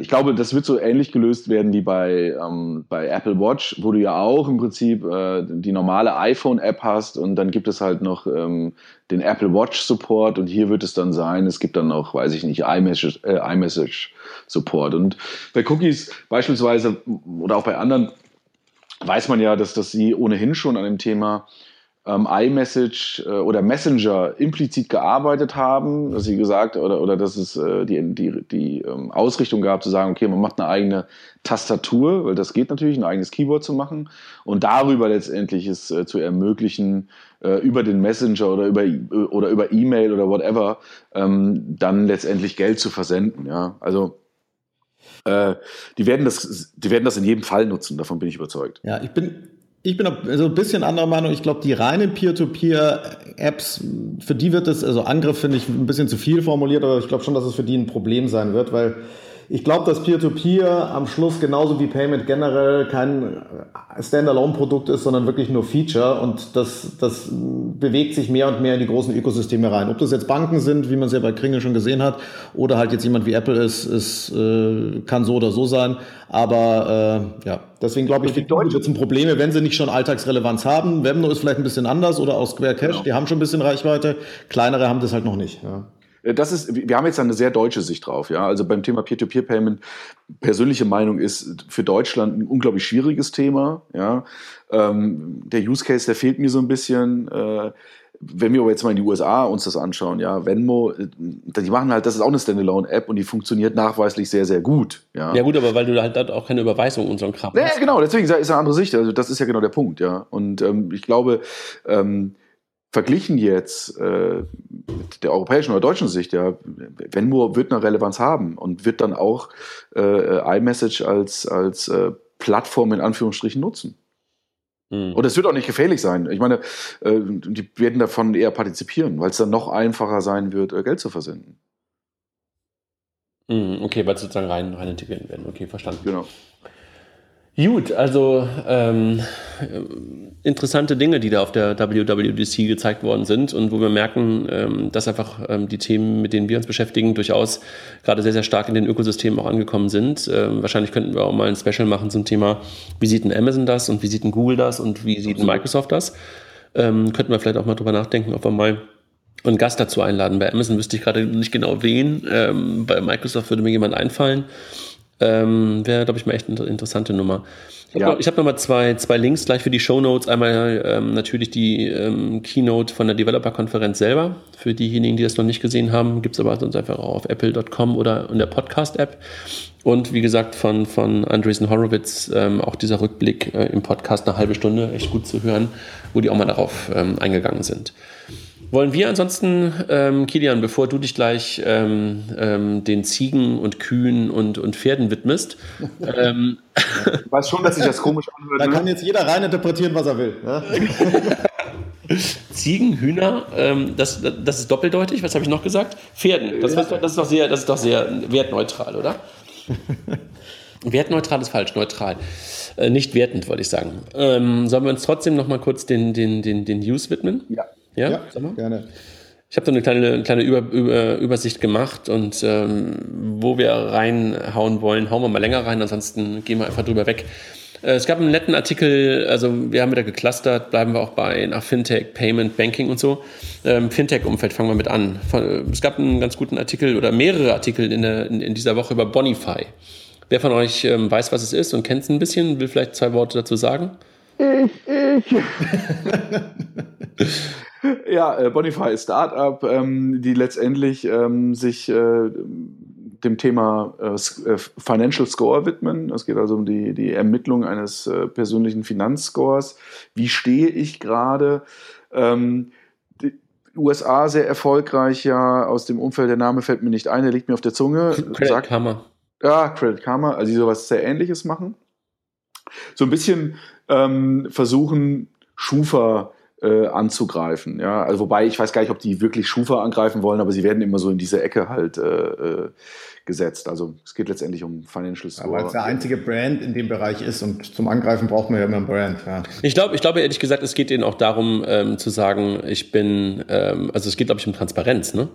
ich glaube, das wird so ähnlich gelöst werden wie bei, ähm, bei Apple Watch, wo du ja auch im Prinzip äh, die normale iPhone-App hast und dann gibt es halt noch ähm, den Apple Watch Support und hier wird es dann sein, es gibt dann noch, weiß ich nicht, iMessage, äh, Support. Und bei Cookies beispielsweise oder auch bei anderen weiß man ja, dass, dass sie ohnehin schon an dem Thema ähm, iMessage äh, oder Messenger implizit gearbeitet haben, dass sie gesagt oder, oder dass es äh, die, die, die ähm, Ausrichtung gab zu sagen, okay, man macht eine eigene Tastatur, weil das geht natürlich, ein eigenes Keyboard zu machen und darüber letztendlich es äh, zu ermöglichen, äh, über den Messenger oder über oder über E-Mail oder whatever ähm, dann letztendlich Geld zu versenden. Ja, also äh, die werden das, die werden das in jedem Fall nutzen. Davon bin ich überzeugt. Ja, ich bin Ich bin also ein bisschen anderer Meinung. Ich glaube, die reinen Peer-to-Peer-Apps, für die wird es, also Angriff finde ich ein bisschen zu viel formuliert, aber ich glaube schon, dass es für die ein Problem sein wird, weil ich glaube, dass Peer-to-Peer am Schluss genauso wie Payment generell kein Standalone-Produkt ist, sondern wirklich nur Feature und das, das bewegt sich mehr und mehr in die großen Ökosysteme rein. Ob das jetzt Banken sind, wie man es ja bei Kringel schon gesehen hat, oder halt jetzt jemand wie Apple ist, ist äh, kann so oder so sein. Aber äh, ja, deswegen glaube ich, die Deutschen wird Probleme, wenn sie nicht schon Alltagsrelevanz haben. Webno ist vielleicht ein bisschen anders oder auch Square Cash, genau. die haben schon ein bisschen Reichweite. Kleinere haben das halt noch nicht. Ja. Äh, das ist, wir haben jetzt eine sehr deutsche Sicht drauf, ja. Also beim Thema Peer-to-Peer-Payment, persönliche Meinung ist für Deutschland ein unglaublich schwieriges Thema, ja. Ähm, der Use Case, der fehlt mir so ein bisschen. Äh, wenn wir aber jetzt mal in die USA uns das anschauen, ja, Venmo, äh, die machen halt, das ist auch eine Standalone-App und die funktioniert nachweislich sehr, sehr gut. Ja, ja gut, aber weil du halt dort auch keine Überweisung und so ein Kram hast. Ja, genau, deswegen ist eine andere Sicht. Also das ist ja genau der Punkt, ja. Und ähm, ich glaube, ähm, verglichen jetzt äh, mit der europäischen oder deutschen Sicht, ja, Venmo wird eine Relevanz haben und wird dann auch äh, iMessage als, als äh, Plattform in Anführungsstrichen nutzen. Mhm. Und es wird auch nicht gefährlich sein. Ich meine, äh, die werden davon eher partizipieren, weil es dann noch einfacher sein wird, äh, Geld zu versenden. Mhm, okay, weil es sozusagen rein, rein integrieren werden. Okay, verstanden. Genau. Gut, also ähm, interessante Dinge, die da auf der WWDC gezeigt worden sind und wo wir merken, ähm, dass einfach ähm, die Themen, mit denen wir uns beschäftigen, durchaus gerade sehr, sehr stark in den Ökosystemen auch angekommen sind. Ähm, wahrscheinlich könnten wir auch mal ein Special machen zum Thema, wie sieht denn Amazon das und wie sieht denn Google das und wie sieht denn Microsoft das. Ähm, könnten wir vielleicht auch mal drüber nachdenken, ob wir mal einen Gast dazu einladen. Bei Amazon wüsste ich gerade nicht genau wen. Ähm, bei Microsoft würde mir jemand einfallen. Ähm, Wäre, glaube ich, mal echt eine interessante Nummer. Ich habe ja. noch, hab noch mal zwei, zwei Links gleich für die Show Notes. Einmal ähm, natürlich die ähm, Keynote von der Developer-Konferenz selber. Für diejenigen, die das noch nicht gesehen haben, gibt es aber sonst einfach auch auf apple.com oder in der Podcast-App. Und wie gesagt, von, von Andreessen Horowitz ähm, auch dieser Rückblick äh, im Podcast eine halbe Stunde, echt gut zu hören, wo die auch mal darauf ähm, eingegangen sind. Wollen wir ansonsten, ähm, Kilian, bevor du dich gleich ähm, ähm, den Ziegen und Kühen und, und Pferden widmest. ähm, ich weiß schon, dass sich das komisch anhört. Da ne? kann jetzt jeder rein interpretieren, was er will. Ja? Ziegen, Hühner, ähm, das, das ist doppeldeutig. Was habe ich noch gesagt? Pferden. Das, das, ist doch sehr, das ist doch sehr wertneutral, oder? Wertneutral ist falsch, neutral. Äh, nicht wertend, wollte ich sagen. Ähm, sollen wir uns trotzdem noch mal kurz den, den, den, den News widmen? Ja. Ja, ja gerne. Ich habe da eine kleine, kleine Über, Über, Übersicht gemacht und ähm, wo wir reinhauen wollen, hauen wir mal länger rein, ansonsten gehen wir einfach drüber weg. Äh, es gab einen netten Artikel, also wir haben wieder geclustert, bleiben wir auch bei nach Fintech, Payment, Banking und so. Ähm, Fintech-Umfeld fangen wir mit an. Es gab einen ganz guten Artikel oder mehrere Artikel in, der, in, in dieser Woche über Bonify. Wer von euch ähm, weiß, was es ist und kennt es ein bisschen, will vielleicht zwei Worte dazu sagen? Ich, ich. ja, äh, Bonify ist Startup, ähm, die letztendlich ähm, sich äh, dem Thema äh, äh, Financial Score widmen. Es geht also um die, die Ermittlung eines äh, persönlichen Finanzscores. Wie stehe ich gerade? Ähm, USA sehr erfolgreich, ja, aus dem Umfeld, der Name fällt mir nicht ein, der liegt mir auf der Zunge. Credit Sag, Karma. Ja, Credit Karma, also die sowas sehr ähnliches machen. So ein bisschen ähm, versuchen, Schufa äh, anzugreifen. Ja, also wobei ich weiß gar nicht, ob die wirklich Schufa angreifen wollen, aber sie werden immer so in diese Ecke halt äh, äh gesetzt. Also es geht letztendlich um Financial Store. weil es der einzige Brand in dem Bereich ist und zum Angreifen braucht man ja immer ein Brand. Ja. Ich glaube, ich glaube ehrlich gesagt, es geht ihnen auch darum ähm, zu sagen, ich bin, ähm, also es geht glaube ich um Transparenz, ne?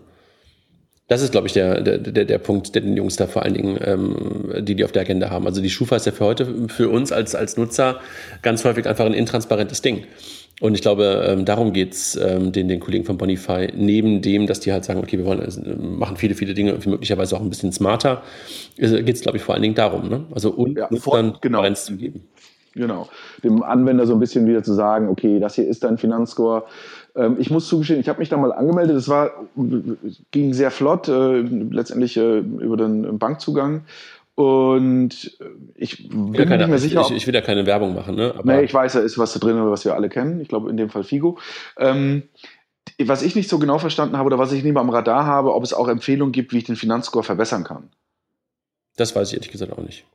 Das ist, glaube ich, der, der, der, der Punkt, der den Jungs da vor allen Dingen, ähm, die die auf der Agenda haben. Also die Schufa ist ja für heute, für uns als, als Nutzer ganz häufig einfach ein intransparentes Ding. Und ich glaube, ähm, darum geht's ähm, den, den Kollegen von Bonify, neben dem, dass die halt sagen, okay, wir wollen äh, machen viele, viele Dinge möglicherweise auch ein bisschen smarter, äh, geht's glaube ich, vor allen Dingen darum. Ne? Also und ja, dann genau. zu geben. Genau. Dem Anwender so ein bisschen wieder zu sagen, okay, das hier ist dein Finanzscore. Ähm, ich muss zugestehen, ich habe mich da mal angemeldet. Es war, ging sehr flott, äh, letztendlich äh, über den Bankzugang. Und ich bin mir nicht mehr sicher. Ich, ich, will ja keine Werbung machen, ne? Aber nee, ich weiß, da ist was da drin, was wir alle kennen. Ich glaube, in dem Fall Figo. Ähm, was ich nicht so genau verstanden habe oder was ich nicht mal am Radar habe, ob es auch Empfehlungen gibt, wie ich den Finanzscore verbessern kann. Das weiß ich ehrlich gesagt auch nicht.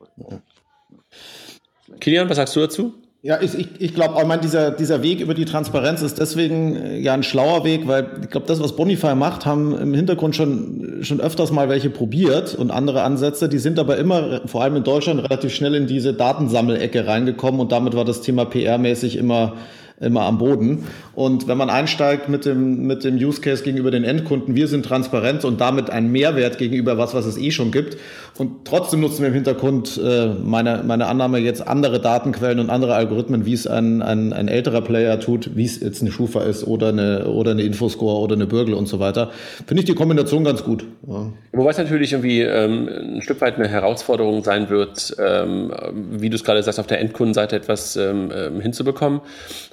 Kilian, was sagst du dazu? Ja, ich, ich, ich glaube, ich meine, dieser, dieser Weg über die Transparenz ist deswegen äh, ja ein schlauer Weg, weil ich glaube, das, was Bonify macht, haben im Hintergrund schon, schon öfters mal welche probiert und andere Ansätze. Die sind aber immer, vor allem in Deutschland, relativ schnell in diese Datensammelecke reingekommen und damit war das Thema PR-mäßig immer immer am Boden. Und wenn man einsteigt mit dem, mit dem Use Case gegenüber den Endkunden, wir sind transparent und damit ein Mehrwert gegenüber was, was es eh schon gibt. Und trotzdem nutzen wir im Hintergrund äh, meine, meine Annahme jetzt andere Datenquellen und andere Algorithmen, wie es ein, ein, ein älterer Player tut, wie es jetzt eine Schufa ist oder eine, oder eine Infoscore oder eine Bürgel und so weiter. Finde ich die Kombination ganz gut. Ja. Wobei es natürlich irgendwie ähm, ein Stück weit eine Herausforderung sein wird, ähm, wie du es gerade sagst, auf der Endkundenseite etwas ähm, ähm hinzubekommen,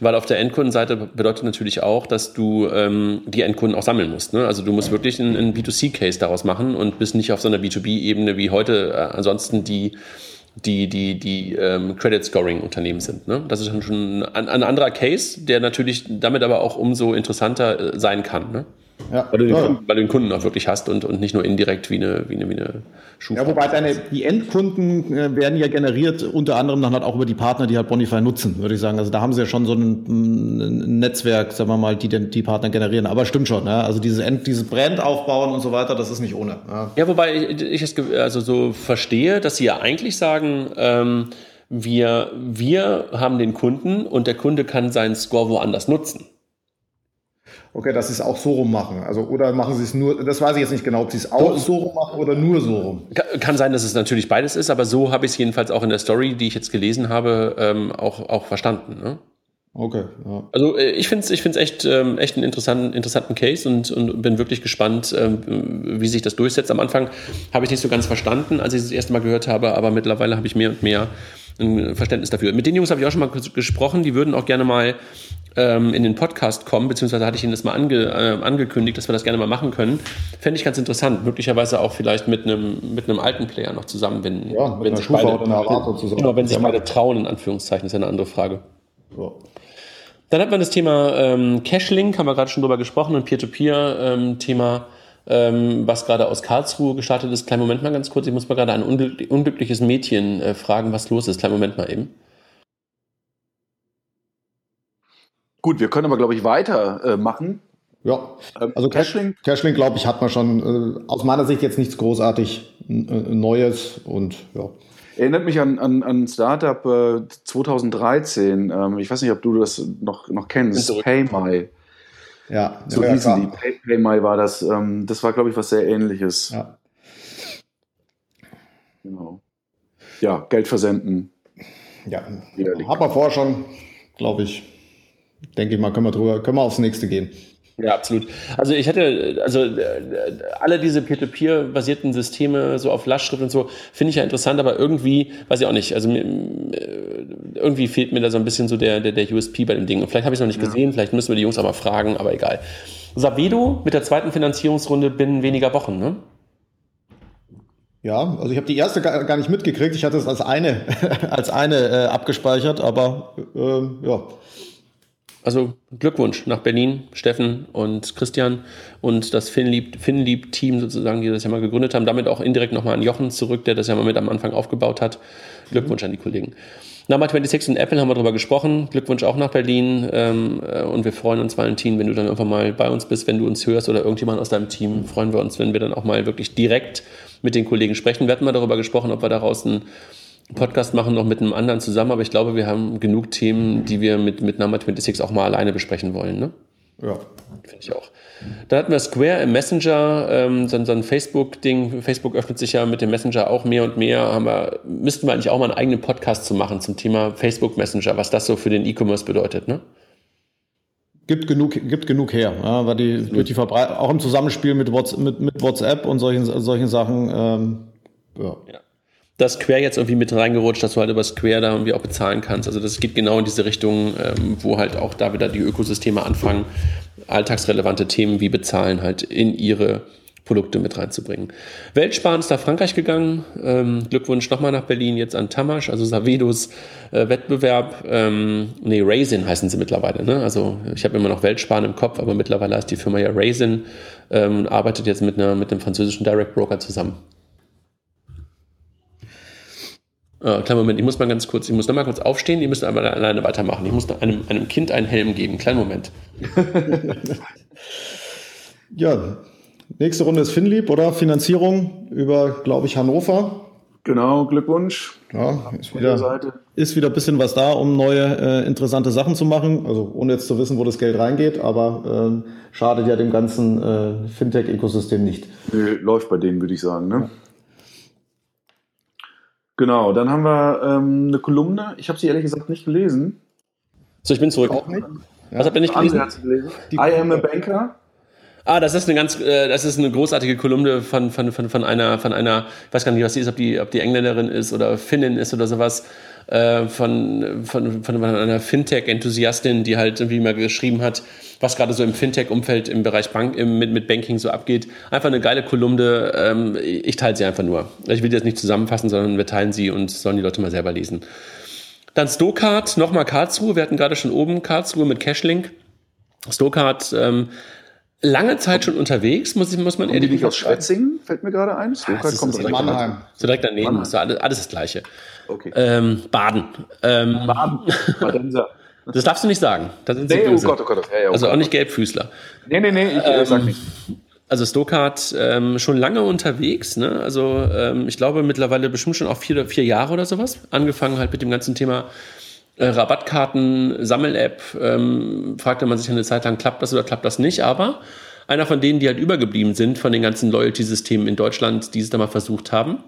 weil auf der Endkundenseite bedeutet natürlich auch, dass du ähm, die Endkunden auch sammeln musst. Ne? Also du musst wirklich einen, einen B2C-Case daraus machen und bist nicht auf so einer B2B-Ebene wie heute äh, ansonsten die die, die, die ähm, Credit-Scoring-Unternehmen sind. Ne? Das ist schon ein, ein, anderer Case, der natürlich damit aber auch umso interessanter äh, sein kann. Ne? Ja. Weil, du den, ja. Kunden, weil du den Kunden auch wirklich hast und, und nicht nur indirekt wie eine, wie eine, wie eine Schufa. Ja, wobei deine, die Endkunden äh, werden ja generiert, unter anderem dann halt auch über die Partner, die halt Bonify nutzen, würde ich sagen. Also da haben sie ja schon so ein, ein Netzwerk, sagen wir mal, die die Partner generieren. Aber stimmt schon, ja? also dieses, End, dieses Brand aufbauen und so weiter, das ist nicht ohne. Ja, ja wobei ich es also so verstehe, dass sie ja eigentlich sagen, ähm, wir, wir haben den Kunden und der Kunde kann seinen Score woanders nutzen okay, dass sie es auch so rum machen. Also, oder machen sie es nur, das weiß ich jetzt nicht genau, ob sie es auch so rum machen oder nur so rum. Kann sein, dass es natürlich beides ist, aber so habe ich es jedenfalls auch in der Story, die ich jetzt gelesen habe, ähm, auch, auch verstanden. Ne? Okay. Ja. Also äh, ich finde es ich find's echt, ähm, echt einen interessanten, interessanten Case und, und bin wirklich gespannt, ähm, wie sich das durchsetzt. Am Anfang habe ich nicht so ganz verstanden, als ich es das erste Mal gehört habe, aber mittlerweile habe ich mehr und mehr ein Verständnis dafür. Mit den Jungs habe ich auch schon mal gesprochen, die würden auch gerne mal ähm, in den Podcast kommen, beziehungsweise hatte ich Ihnen das mal ange, äh, angekündigt, dass wir das gerne mal machen können. Fände ich ganz interessant. Möglicherweise auch vielleicht mit einem, mit einem alten Player noch zusammenbinden. Ja, mit wenn Schufa beide, oder zusammen. Genau, wenn sich beide trauen, in Anführungszeichen, ist ja eine andere Frage. Ja. Dann hat man das Thema ähm, Cashlink, haben wir gerade schon drüber gesprochen, ein Peer-to-Peer-Thema, ähm, ähm, was gerade aus Karlsruhe gestartet ist. Kleinen Moment mal ganz kurz, ich muss mal gerade ein unglückliches Mädchen äh, fragen, was los ist. Kleinen Moment mal eben. Gut, wir können aber, glaube ich, weitermachen. Äh, ja, ähm, also Cashlink, Cashlink glaube ich, hat man schon äh, aus meiner Sicht jetzt nichts großartig äh, Neues und ja. Erinnert mich an, an, an Startup äh, 2013. Ähm, ich weiß nicht, ob du das noch, noch kennst. PayMy. Ja, so ja, hießen die. Pay, PayMy war das. Ähm, das war, glaube ich, was sehr ähnliches. Ja. Genau. Ja, Geld versenden. Ja, haben wir vorher schon, glaube ich, denke ich mal, können wir drüber, können wir aufs nächste gehen. Ja, absolut. Also ich hatte, also alle diese Peer-to-Peer-basierten Systeme so auf Lastschrift und so, finde ich ja interessant, aber irgendwie, weiß ich auch nicht, also mir, irgendwie fehlt mir da so ein bisschen so der, der, der USP bei dem Ding. Und vielleicht habe ich es noch nicht ja. gesehen, vielleicht müssen wir die Jungs auch mal fragen, aber egal. Sabedo mit der zweiten Finanzierungsrunde binnen weniger Wochen, ne? Ja, also ich habe die erste gar, gar, nicht mitgekriegt. Ich hatte es als eine, als eine äh, abgespeichert, aber äh, ja. Also Glückwunsch nach Berlin, Steffen und Christian und das Finlieb-Team sozusagen, die das ja mal gegründet haben. Damit auch indirekt nochmal an Jochen zurück, der das ja mal mit am Anfang aufgebaut hat. Glückwunsch an die Kollegen. Nama 26 und Apple haben wir darüber gesprochen. Glückwunsch auch nach Berlin. Ähm, äh, und wir freuen uns, Valentin, wenn du dann einfach mal bei uns bist, wenn du uns hörst oder irgendjemand aus deinem Team, freuen wir uns, wenn wir dann auch mal wirklich direkt mit den Kollegen sprechen. Wir hatten mal darüber gesprochen, ob wir daraus ein Podcast machen noch mit einem anderen zusammen, aber ich glaube, wir haben genug Themen, die wir mit, mit Number 26 auch mal alleine besprechen wollen. Ne? Ja. Finde ich auch. Da hatten wir Square im Messenger, ähm, so, so ein Facebook-Ding. Facebook öffnet sich ja mit dem Messenger auch mehr und mehr. Haben wir, müssten wir eigentlich auch mal einen eigenen Podcast zu machen zum Thema Facebook Messenger, was das so für den E-Commerce bedeutet, ne? Gibt genug, gibt genug her, ja, weil die, durch die auch im Zusammenspiel mit, WhatsApp, mit, mit WhatsApp und solchen, solchen Sachen, ähm, ja. ja das Square jetzt irgendwie mit reingerutscht, dass du halt über Square da irgendwie auch bezahlen kannst. Also das geht genau in diese Richtung, ähm, wo halt auch da wieder die Ökosysteme anfangen, alltagsrelevante Themen wie Bezahlen halt in ihre Produkte mit reinzubringen. Weltsparen ist nach Frankreich gegangen. Ähm, Glückwunsch nochmal nach Berlin, jetzt an Tamasch, also Savedos äh, Wettbewerb. Ähm, nee, Raisin heißen sie mittlerweile. Ne? Also ich habe immer noch Weltsparen im Kopf, aber mittlerweile heißt die Firma ja Raisin ähm, arbeitet jetzt mit, einer, mit einem französischen Direct Broker zusammen. Oh, kleinen Moment, ich muss mal ganz kurz, ich muss noch mal kurz aufstehen, ihr müsst aber alleine weitermachen. Ich muss einem, einem Kind einen Helm geben. Kleinen Moment. ja, nächste Runde ist Finlieb, oder? Finanzierung über, glaube ich, Hannover. Genau, Glückwunsch. Ja, ist wieder, ist wieder ein bisschen was da, um neue äh, interessante Sachen zu machen. Also ohne jetzt zu wissen, wo das Geld reingeht, aber äh, schadet ja dem ganzen äh, Fintech-Ökosystem nicht. Nee, läuft bei denen, würde ich sagen. Ne? Genau, dann haben wir ähm, eine Kolumne. Ich habe sie ehrlich gesagt nicht gelesen. So, ich bin zurück. Auch nicht? Was habt ihr nicht gelesen? gelesen? I am a Banker. Ah, das ist eine ganz, äh, das ist eine großartige Kolumne von, von, von, von einer, von einer, ich weiß gar nicht, was sie ist, ob die, ob die Engländerin ist oder Finnin ist oder sowas, äh, von, von, von einer Fintech-Enthusiastin, die halt irgendwie mal geschrieben hat, was gerade so im Fintech-Umfeld im Bereich Bank, im, mit, mit Banking so abgeht. Einfach eine geile Kolumne. Ähm, ich teile sie einfach nur. Ich will die jetzt nicht zusammenfassen, sondern wir teilen sie und sollen die Leute mal selber lesen. Dann Stokart, nochmal Karlsruhe. Wir hatten gerade schon oben Karlsruhe mit Cashlink. Stokart, ähm, lange Zeit schon unterwegs, muss, muss man ehrlich sagen. aus Schwetzingen, fällt mir gerade ein. Stokart ah, kommt direkt Mannheim. So direkt daneben, Mannheim. ist alles, alles das Gleiche. Okay. Ähm, Baden. Ähm, Baden. Badenser. Das darfst du nicht sagen. Da sind nee, böse. Oh Gott, oh Gott. Ja, ja, oh also Gott. auch nicht Gelbfüßler. Nee, nee, nee, ich ähm, sag nicht. Also Stokart ähm, schon lange unterwegs, ne? Also ähm, ich glaube mittlerweile bestimmt schon auch vier, vier Jahre oder sowas. Angefangen halt mit dem ganzen Thema äh, Rabattkarten, Sammel-App. Ähm, fragte man sich eine Zeit lang, klappt das oder klappt das nicht? Aber einer von denen, die halt übergeblieben sind von den ganzen Loyalty-Systemen in Deutschland, die es da mal versucht haben.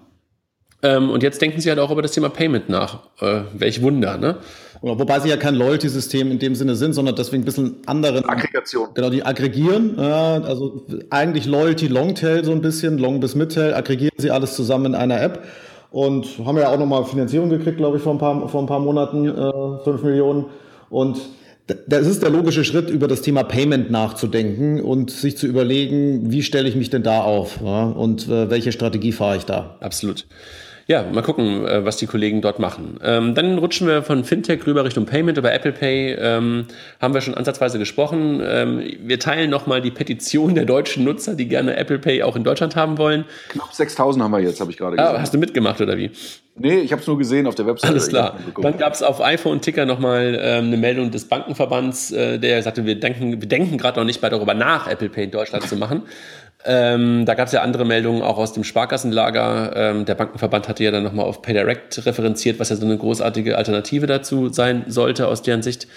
Ähm, und jetzt denken sie halt auch über das Thema Payment nach. Äh, welch Wunder, ne? Wobei sie ja kein Loyalty-System in dem Sinne sind, sondern deswegen ein bisschen anderen. Aggregation. Genau, die aggregieren. Äh, also eigentlich Loyalty Longtail so ein bisschen, Long bis Midtail, aggregieren sie alles zusammen in einer App. Und haben ja auch nochmal Finanzierung gekriegt, glaube ich, vor ein paar, vor ein paar Monaten, äh, 5 Millionen. Und das ist der logische Schritt, über das Thema Payment nachzudenken und sich zu überlegen, wie stelle ich mich denn da auf ja? und äh, welche Strategie fahre ich da. Absolut ja, mal gucken, äh, was die Kollegen dort machen. Ähm, dann rutschen wir von Fintech rüber Richtung Payment. Über Apple Pay ähm, haben wir schon ansatzweise gesprochen. Ähm, wir teilen nochmal die Petition der deutschen Nutzer, die gerne Apple Pay auch in Deutschland haben wollen. Knapp 6000 haben wir jetzt, habe ich gerade gesehen. Ah, hast du mitgemacht oder wie? Nee, ich habe es nur gesehen auf der Website. Alles klar. Dann gab es auf iPhone Ticker nochmal ähm, eine Meldung des Bankenverbands, äh, der sagte, wir denken, wir denken gerade noch nicht mal darüber nach, Apple Pay in Deutschland zu machen. Ähm, da gab es ja andere Meldungen auch aus dem Sparkassenlager. Ähm, der Bankenverband hatte ja dann nochmal auf PayDirect referenziert, was ja so eine großartige Alternative dazu sein sollte aus deren Sicht.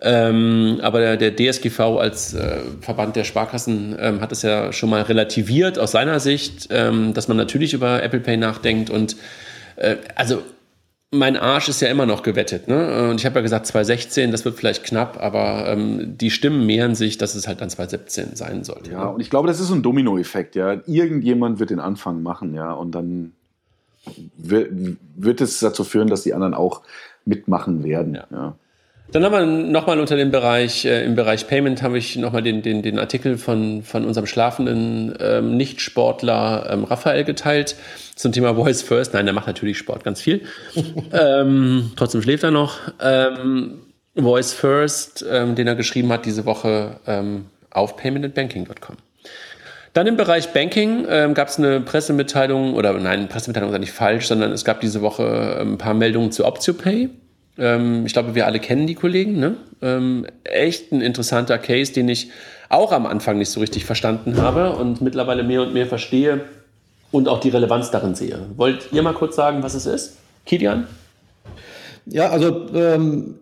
Ähm, aber der, der, DSGV als äh, Verband der Sparkassen ähm, hat es ja schon mal relativiert aus seiner Sicht, ähm, dass man natürlich über Apple Pay nachdenkt und äh, also mein Arsch ist ja immer noch gewettet. Ne? Und ich habe ja gesagt, 2016, das wird vielleicht knapp, aber ähm, die Stimmen mehren sich, dass es halt dann 2017 sein sollte. Ja, ne? und ich glaube, das ist so ein Dominoeffekt. Ja, irgendjemand wird den Anfang machen, ja, und dann wird, wird es dazu führen, dass die anderen auch mitmachen werden. Ja. ja. Dann haben wir nochmal unter dem Bereich, äh, im Bereich Payment habe ich nochmal den, den, den Artikel von, von unserem schlafenden ähm, Nicht-Sportler ähm, Raphael geteilt zum Thema Voice First. Nein, der macht natürlich Sport ganz viel. ähm, trotzdem schläft er noch. Ähm, Voice First, ähm, den er geschrieben hat diese Woche ähm, auf paymentandbanking.com. Dann im Bereich Banking ähm, gab es eine Pressemitteilung, oder nein, Pressemitteilung ist ja nicht falsch, sondern es gab diese Woche ein paar Meldungen zu OptioPay. Ähm, ich glaube, wir alle kennen die Kollegen. Ne? Ähm, echt ein interessanter Case, den ich auch am Anfang nicht so richtig verstanden habe und mittlerweile mehr und mehr verstehe und auch die Relevanz darin sehe. Wollt ihr mal kurz sagen, was es ist? Kilian? Ja, also ähm,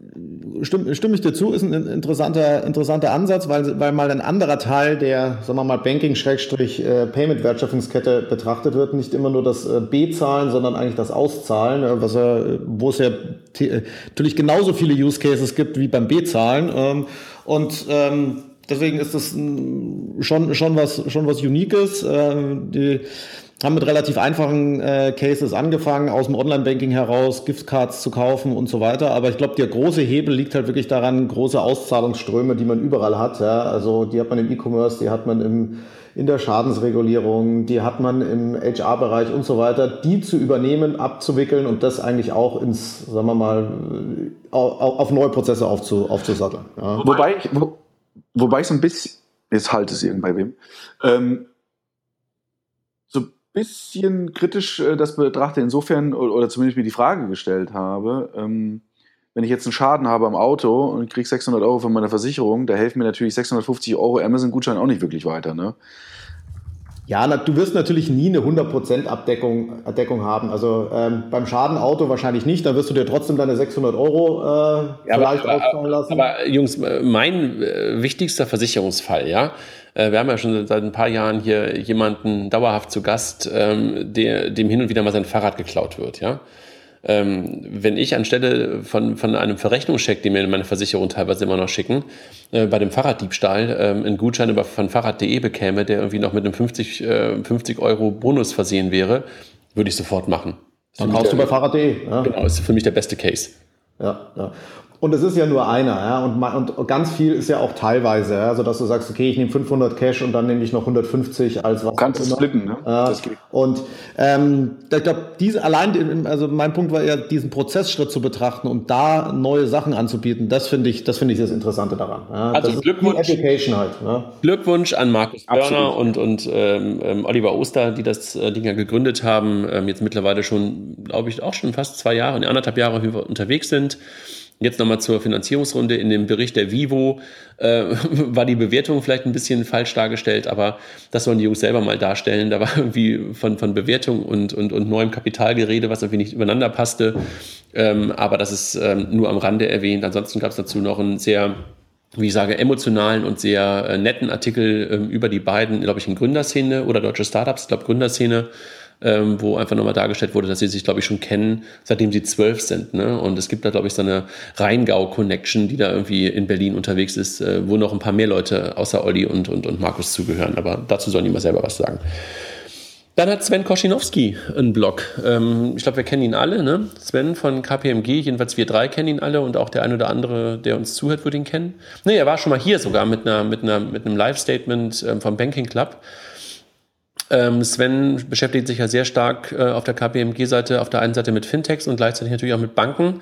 stimme, stimme ich dir zu, ist ein interessanter, interessanter Ansatz, weil, weil mal ein anderer Teil der, sagen wir mal, Banking-Payment-Wertschöpfungskette betrachtet wird. Nicht immer nur das äh, B-Zahlen, sondern eigentlich das Auszahlen, äh, was wo es ja natürlich genauso viele Use Cases gibt wie beim B-Zahlen. Ähm, und ähm, deswegen ist das schon, schon, was, schon was Uniques. Ähm, die, haben mit relativ einfachen äh, Cases angefangen, aus dem Online-Banking heraus Giftcards zu kaufen und so weiter. Aber ich glaube, der große Hebel liegt halt wirklich daran, große Auszahlungsströme, die man überall hat. Ja? Also die hat man im E-Commerce, die hat man im, in der Schadensregulierung, die hat man im HR-Bereich und so weiter, die zu übernehmen, abzuwickeln und das eigentlich auch ins, sagen wir mal, auf, auf neue Prozesse aufzu, aufzusatteln. Ja? Wobei, ich, wo, wobei ich so ein bisschen, jetzt halt es irgendwann wem, ähm, bisschen kritisch äh, das betrachte, insofern, oder zumindest mir die Frage gestellt habe, ähm, wenn ich jetzt einen Schaden habe am Auto und kriege 600 Euro von meiner Versicherung, da helfen mir natürlich 650 Euro Amazon-Gutschein auch nicht wirklich weiter. Ne? Ja, na, du wirst natürlich nie eine 100% Abdeckung, Abdeckung haben. Also ähm, beim Schadenauto wahrscheinlich nicht. Da wirst du dir trotzdem deine 600 Euro äh, ja, vielleicht aber, auszahlen lassen. Aber Jungs, mein äh, wichtigster Versicherungsfall, ja, äh, wir haben ja schon seit ein paar Jahren hier jemanden dauerhaft zu Gast, ähm, der, dem hin und wieder mal sein Fahrrad geklaut wird, ja ähm, wenn ich anstelle von, von einem Verrechnungscheck, den mir meine Versicherung teilweise immer noch schicken, äh, bei dem Fahrraddiebstahl ähm, einen Gutschein über, von Fahrrad.de bekäme, der irgendwie noch mit einem 50, äh, 50 Euro Bonus versehen wäre, würde ich sofort machen. Dann kaufst du bei Fahrrad.de. Ja. Genau, ist für mich der beste Case. Ja, ja. Und es ist ja nur einer, ja, und, und ganz viel ist ja auch teilweise, ja, also dass du sagst, okay, ich nehme 500 Cash und dann nehme ich noch 150 als was. Du kannst es splitten, ne? Ja, und ähm, ich glaube, diese allein, also mein Punkt war ja, diesen Prozessschritt zu betrachten und da neue Sachen anzubieten, das finde ich, das finde ich das Interessante daran. Ja. Also das Glückwunsch, Education halt. Ja. Glückwunsch an Markus Börner und und ähm, ähm, Oliver Oster, die das äh, Ding ja gegründet haben, ähm, jetzt mittlerweile schon, glaube ich, auch schon fast zwei Jahre, anderthalb Jahre unterwegs sind. Jetzt nochmal zur Finanzierungsrunde. In dem Bericht der Vivo äh, war die Bewertung vielleicht ein bisschen falsch dargestellt, aber das sollen die Jungs selber mal darstellen. Da war irgendwie von, von Bewertung und, und, und neuem Kapitalgerede, was irgendwie nicht übereinander passte. Ähm, aber das ist ähm, nur am Rande erwähnt. Ansonsten gab es dazu noch einen sehr wie ich sage, emotionalen und sehr äh, netten Artikel ähm, über die beiden, glaube ich, in Gründerszene oder deutsche Startups, ich glaube Gründerszene, ähm, wo einfach nochmal dargestellt wurde, dass sie sich, glaube ich, schon kennen, seitdem sie zwölf sind. Ne? Und es gibt da, glaube ich, so eine Rheingau-Connection, die da irgendwie in Berlin unterwegs ist, äh, wo noch ein paar mehr Leute außer Olli und, und, und Markus zugehören. Aber dazu sollen die mal selber was sagen. Dann hat Sven Koschinowski einen Blog. Ähm, ich glaube, wir kennen ihn alle. Ne? Sven von KPMG, jedenfalls wir drei kennen ihn alle und auch der ein oder andere, der uns zuhört, würde ihn kennen. Nee, er war schon mal hier sogar mit, einer, mit, einer, mit einem Live-Statement ähm, vom Banking Club. Ähm, Sven beschäftigt sich ja sehr stark äh, auf der KPMG-Seite, auf der einen Seite mit Fintechs und gleichzeitig natürlich auch mit Banken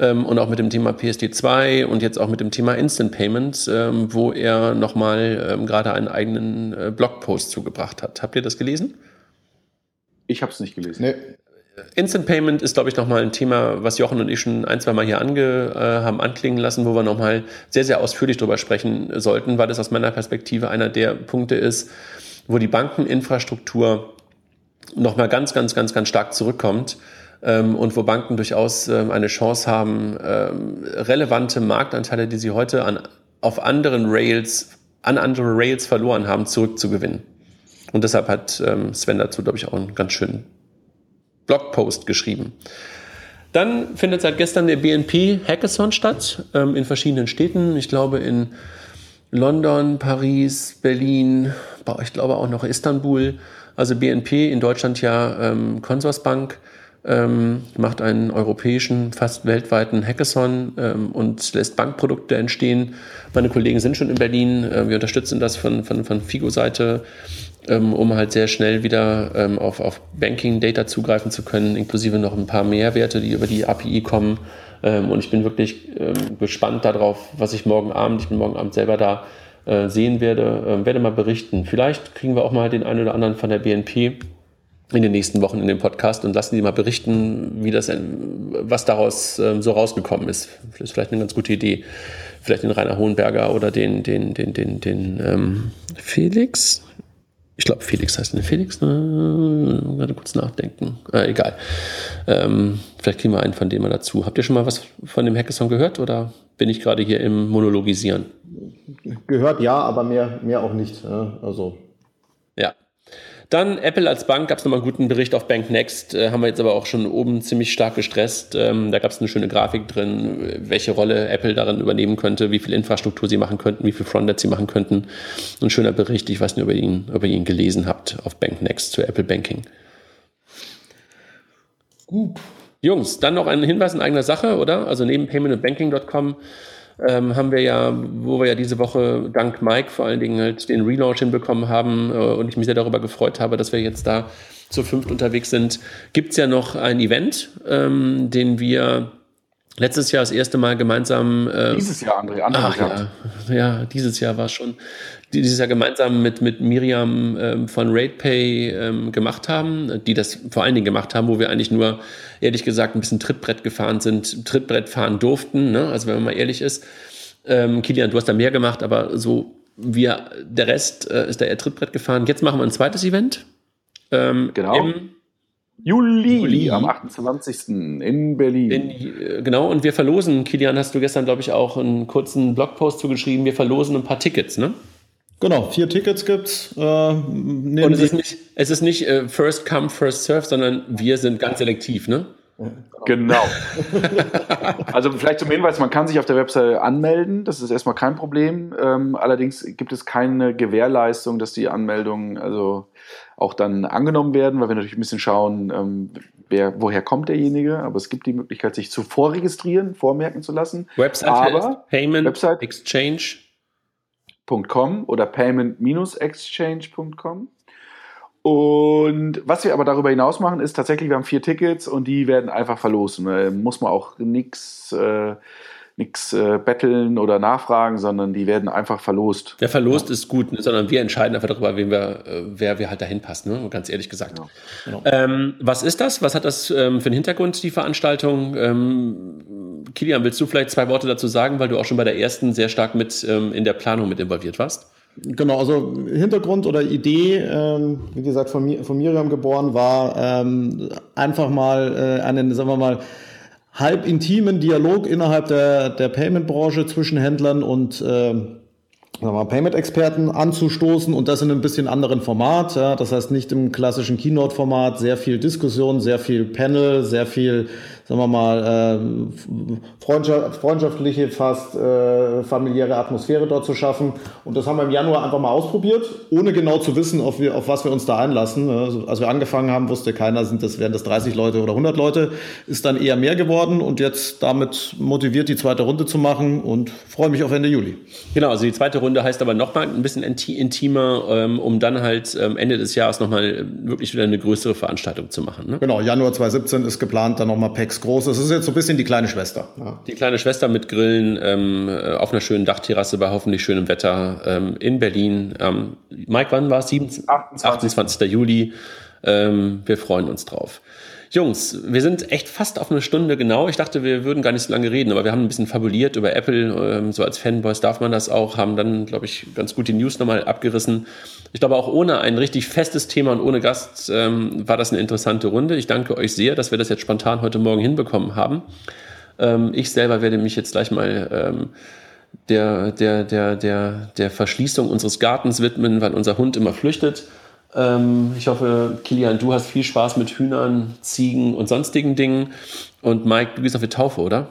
ähm, und auch mit dem Thema PSD2 und jetzt auch mit dem Thema Instant Payments, ähm, wo er nochmal ähm, gerade einen eigenen äh, Blogpost zugebracht hat. Habt ihr das gelesen? Ich habe es nicht gelesen. Nee. Instant Payment ist, glaube ich, nochmal ein Thema, was Jochen und ich schon ein, zwei Mal hier ange, äh, haben anklingen lassen, wo wir nochmal sehr, sehr ausführlich drüber sprechen sollten, weil das aus meiner Perspektive einer der Punkte ist, wo die Bankeninfrastruktur nochmal ganz, ganz, ganz, ganz stark zurückkommt ähm, und wo Banken durchaus ähm, eine Chance haben, ähm, relevante Marktanteile, die sie heute an, auf anderen Rails, an andere Rails verloren haben, zurückzugewinnen. Und deshalb hat ähm, Sven dazu, glaube ich, auch einen ganz schönen Blogpost geschrieben. Dann findet seit gestern der BNP Hackathon statt, ähm, in verschiedenen Städten. Ich glaube in London, Paris, Berlin, ich glaube auch noch Istanbul. Also BNP in Deutschland ja ähm, Consorsbank ähm, macht einen europäischen, fast weltweiten Hackathon ähm, und lässt Bankprodukte entstehen. Meine Kollegen sind schon in Berlin. Äh, wir unterstützen das von, von, von Figo-Seite, ähm, um halt sehr schnell wieder ähm, auf, auf Banking-Data zugreifen zu können, inklusive noch ein paar Mehrwerte, die über die API kommen. Ähm, und ich bin wirklich ähm, gespannt darauf, was ich morgen Abend, ich bin morgen Abend selber da, äh, sehen werde, äh, werde mal berichten. Vielleicht kriegen wir auch mal den einen oder anderen von der BNP in den nächsten Wochen in den Podcast und lassen die mal berichten, wie das, was daraus ähm, so rausgekommen ist. Das ist vielleicht eine ganz gute Idee. Vielleicht den Rainer Hohenberger oder den, den, den, den, den ähm, Felix ich glaube, Felix heißt der Felix, ne? Gerade kurz nachdenken. Äh, egal. Ähm, vielleicht kriegen wir einen von dem mal dazu. Habt ihr schon mal was von dem Hackathon gehört oder bin ich gerade hier im Monologisieren? Gehört ja, aber mehr, mehr auch nicht. Also. Ja. Dann Apple als Bank gab es nochmal einen guten Bericht auf Bank Next, äh, haben wir jetzt aber auch schon oben ziemlich stark gestresst. Ähm, da gab es eine schöne Grafik drin, welche Rolle Apple darin übernehmen könnte, wie viel Infrastruktur sie machen könnten, wie viel Frontend sie machen könnten. Ein schöner Bericht, ich weiß nicht, ob ihr ihn, ob ihr ihn gelesen habt auf Bank Next zu Apple Banking. Gut. Jungs, dann noch ein Hinweis in eigener Sache, oder? Also neben paymentandbanking.com ähm, haben wir ja, wo wir ja diese Woche dank Mike vor allen Dingen halt den Relaunch hinbekommen haben äh, und ich mich sehr darüber gefreut habe, dass wir jetzt da zu fünft unterwegs sind, gibt es ja noch ein Event, ähm, den wir Letztes Jahr das erste Mal gemeinsam. Äh, dieses Jahr, André, ach, ja, ja, dieses Jahr war es schon. Dieses Jahr gemeinsam mit, mit Miriam ähm, von RatePay ähm, gemacht haben, die das vor allen Dingen gemacht haben, wo wir eigentlich nur, ehrlich gesagt, ein bisschen Trittbrett gefahren sind, Trittbrett fahren durften, ne? also wenn man mal ehrlich ist. Ähm, Kilian, du hast da mehr gemacht, aber so wir, der Rest äh, ist da eher Trittbrett gefahren. Jetzt machen wir ein zweites Event. Ähm, genau. Im Juli, Juli, am 28. in Berlin. In, äh, genau, und wir verlosen, Kilian, hast du gestern, glaube ich, auch einen kurzen Blogpost zugeschrieben, wir verlosen ein paar Tickets, ne? Genau, vier Tickets gibt's. Äh, und es ist nicht, es ist nicht äh, First Come, First Serve, sondern wir sind ganz selektiv, ne? Genau. also vielleicht zum Hinweis, man kann sich auf der Website anmelden, das ist erstmal kein Problem. Ähm, allerdings gibt es keine Gewährleistung, dass die Anmeldungen also auch dann angenommen werden, weil wir natürlich ein bisschen schauen, ähm, wer, woher kommt derjenige. Aber es gibt die Möglichkeit, sich zuvor registrieren, vormerken zu lassen. Website Aber Payment Website Exchange.com oder payment-exchange.com. Und was wir aber darüber hinaus machen, ist tatsächlich, wir haben vier Tickets und die werden einfach verlosen. Da muss man auch nichts äh, nichts äh, betteln oder nachfragen, sondern die werden einfach verlost. Der verlost ja. ist gut, ne, sondern wir entscheiden einfach darüber, wen wir, äh, wer wir halt dahin passt, ne? ganz ehrlich gesagt. Ja. Genau. Ähm, was ist das? Was hat das ähm, für einen Hintergrund, die Veranstaltung? Ähm, Kilian, willst du vielleicht zwei Worte dazu sagen, weil du auch schon bei der ersten sehr stark mit ähm, in der Planung mit involviert warst? Genau, also Hintergrund oder Idee, ähm, wie gesagt, von, von Miriam geboren, war ähm, einfach mal äh, einen, sagen wir mal, halb intimen Dialog innerhalb der, der Payment-Branche zwischen Händlern und äh, Payment-Experten anzustoßen und das in einem bisschen anderen Format. Ja, das heißt nicht im klassischen Keynote-Format, sehr viel Diskussion, sehr viel Panel, sehr viel sagen wir mal, äh, freundschaft, freundschaftliche, fast äh, familiäre Atmosphäre dort zu schaffen. Und das haben wir im Januar einfach mal ausprobiert, ohne genau zu wissen, auf, wir, auf was wir uns da einlassen. Also, als wir angefangen haben, wusste keiner, sind das, wären das 30 Leute oder 100 Leute. Ist dann eher mehr geworden und jetzt damit motiviert, die zweite Runde zu machen und freue mich auf Ende Juli. Genau, also die zweite Runde heißt aber nochmal ein bisschen intimer, ähm, um dann halt ähm, Ende des Jahres nochmal wirklich wieder eine größere Veranstaltung zu machen. Ne? Genau, Januar 2017 ist geplant, dann nochmal PEX groß. Das ist jetzt so ein bisschen die kleine Schwester. Ja. Die kleine Schwester mit Grillen ähm, äh, auf einer schönen Dachterrasse bei hoffentlich schönem Wetter ähm, in Berlin. Ähm, Mike, wann war es? 28. 28. Juli. Ähm, wir freuen uns drauf. Jungs, wir sind echt fast auf eine Stunde genau. Ich dachte, wir würden gar nicht so lange reden, aber wir haben ein bisschen fabuliert über Apple. Ähm, so als Fanboys darf man das auch, haben dann, glaube ich, ganz gut die News nochmal abgerissen. Ich glaube, auch ohne ein richtig festes Thema und ohne Gast ähm, war das eine interessante Runde. Ich danke euch sehr, dass wir das jetzt spontan heute Morgen hinbekommen haben. Ähm, ich selber werde mich jetzt gleich mal ähm, der, der, der, der, der Verschließung unseres Gartens widmen, weil unser Hund immer flüchtet. Ähm, ich hoffe, Kilian, du hast viel Spaß mit Hühnern, Ziegen und sonstigen Dingen. Und Mike, du gehst auf die Taufe, oder?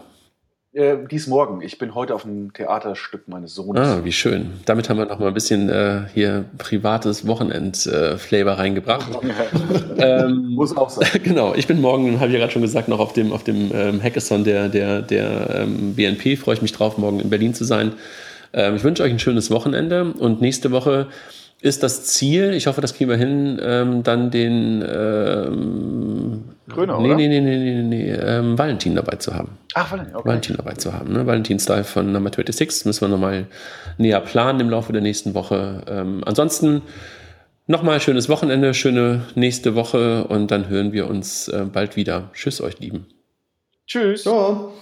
Äh, dies morgen. Ich bin heute auf einem Theaterstück meines Sohnes. Ah, wie schön. Damit haben wir noch mal ein bisschen äh, hier privates Wochenend-Flavor äh, reingebracht. ähm, Muss auch sein. Genau. Ich bin morgen, habe ich ja gerade schon gesagt, noch auf dem, auf dem ähm, Hackathon der, der, der ähm, BNP. Freue ich mich drauf, morgen in Berlin zu sein. Ähm, ich wünsche euch ein schönes Wochenende und nächste Woche ist das Ziel, ich hoffe, das kriegen wir hin, ähm, dann den ähm, Gröner, nee, oder? Nee, nee, nee, nee, nee, ähm, Valentin dabei zu haben. Ach, Valentin, okay. Valentin dabei zu haben. Ne? Valentin-Style von Number 26 müssen wir nochmal näher planen im Laufe der nächsten Woche. Ähm, ansonsten nochmal schönes Wochenende, schöne nächste Woche und dann hören wir uns äh, bald wieder. Tschüss, euch Lieben. Tschüss. Ciao.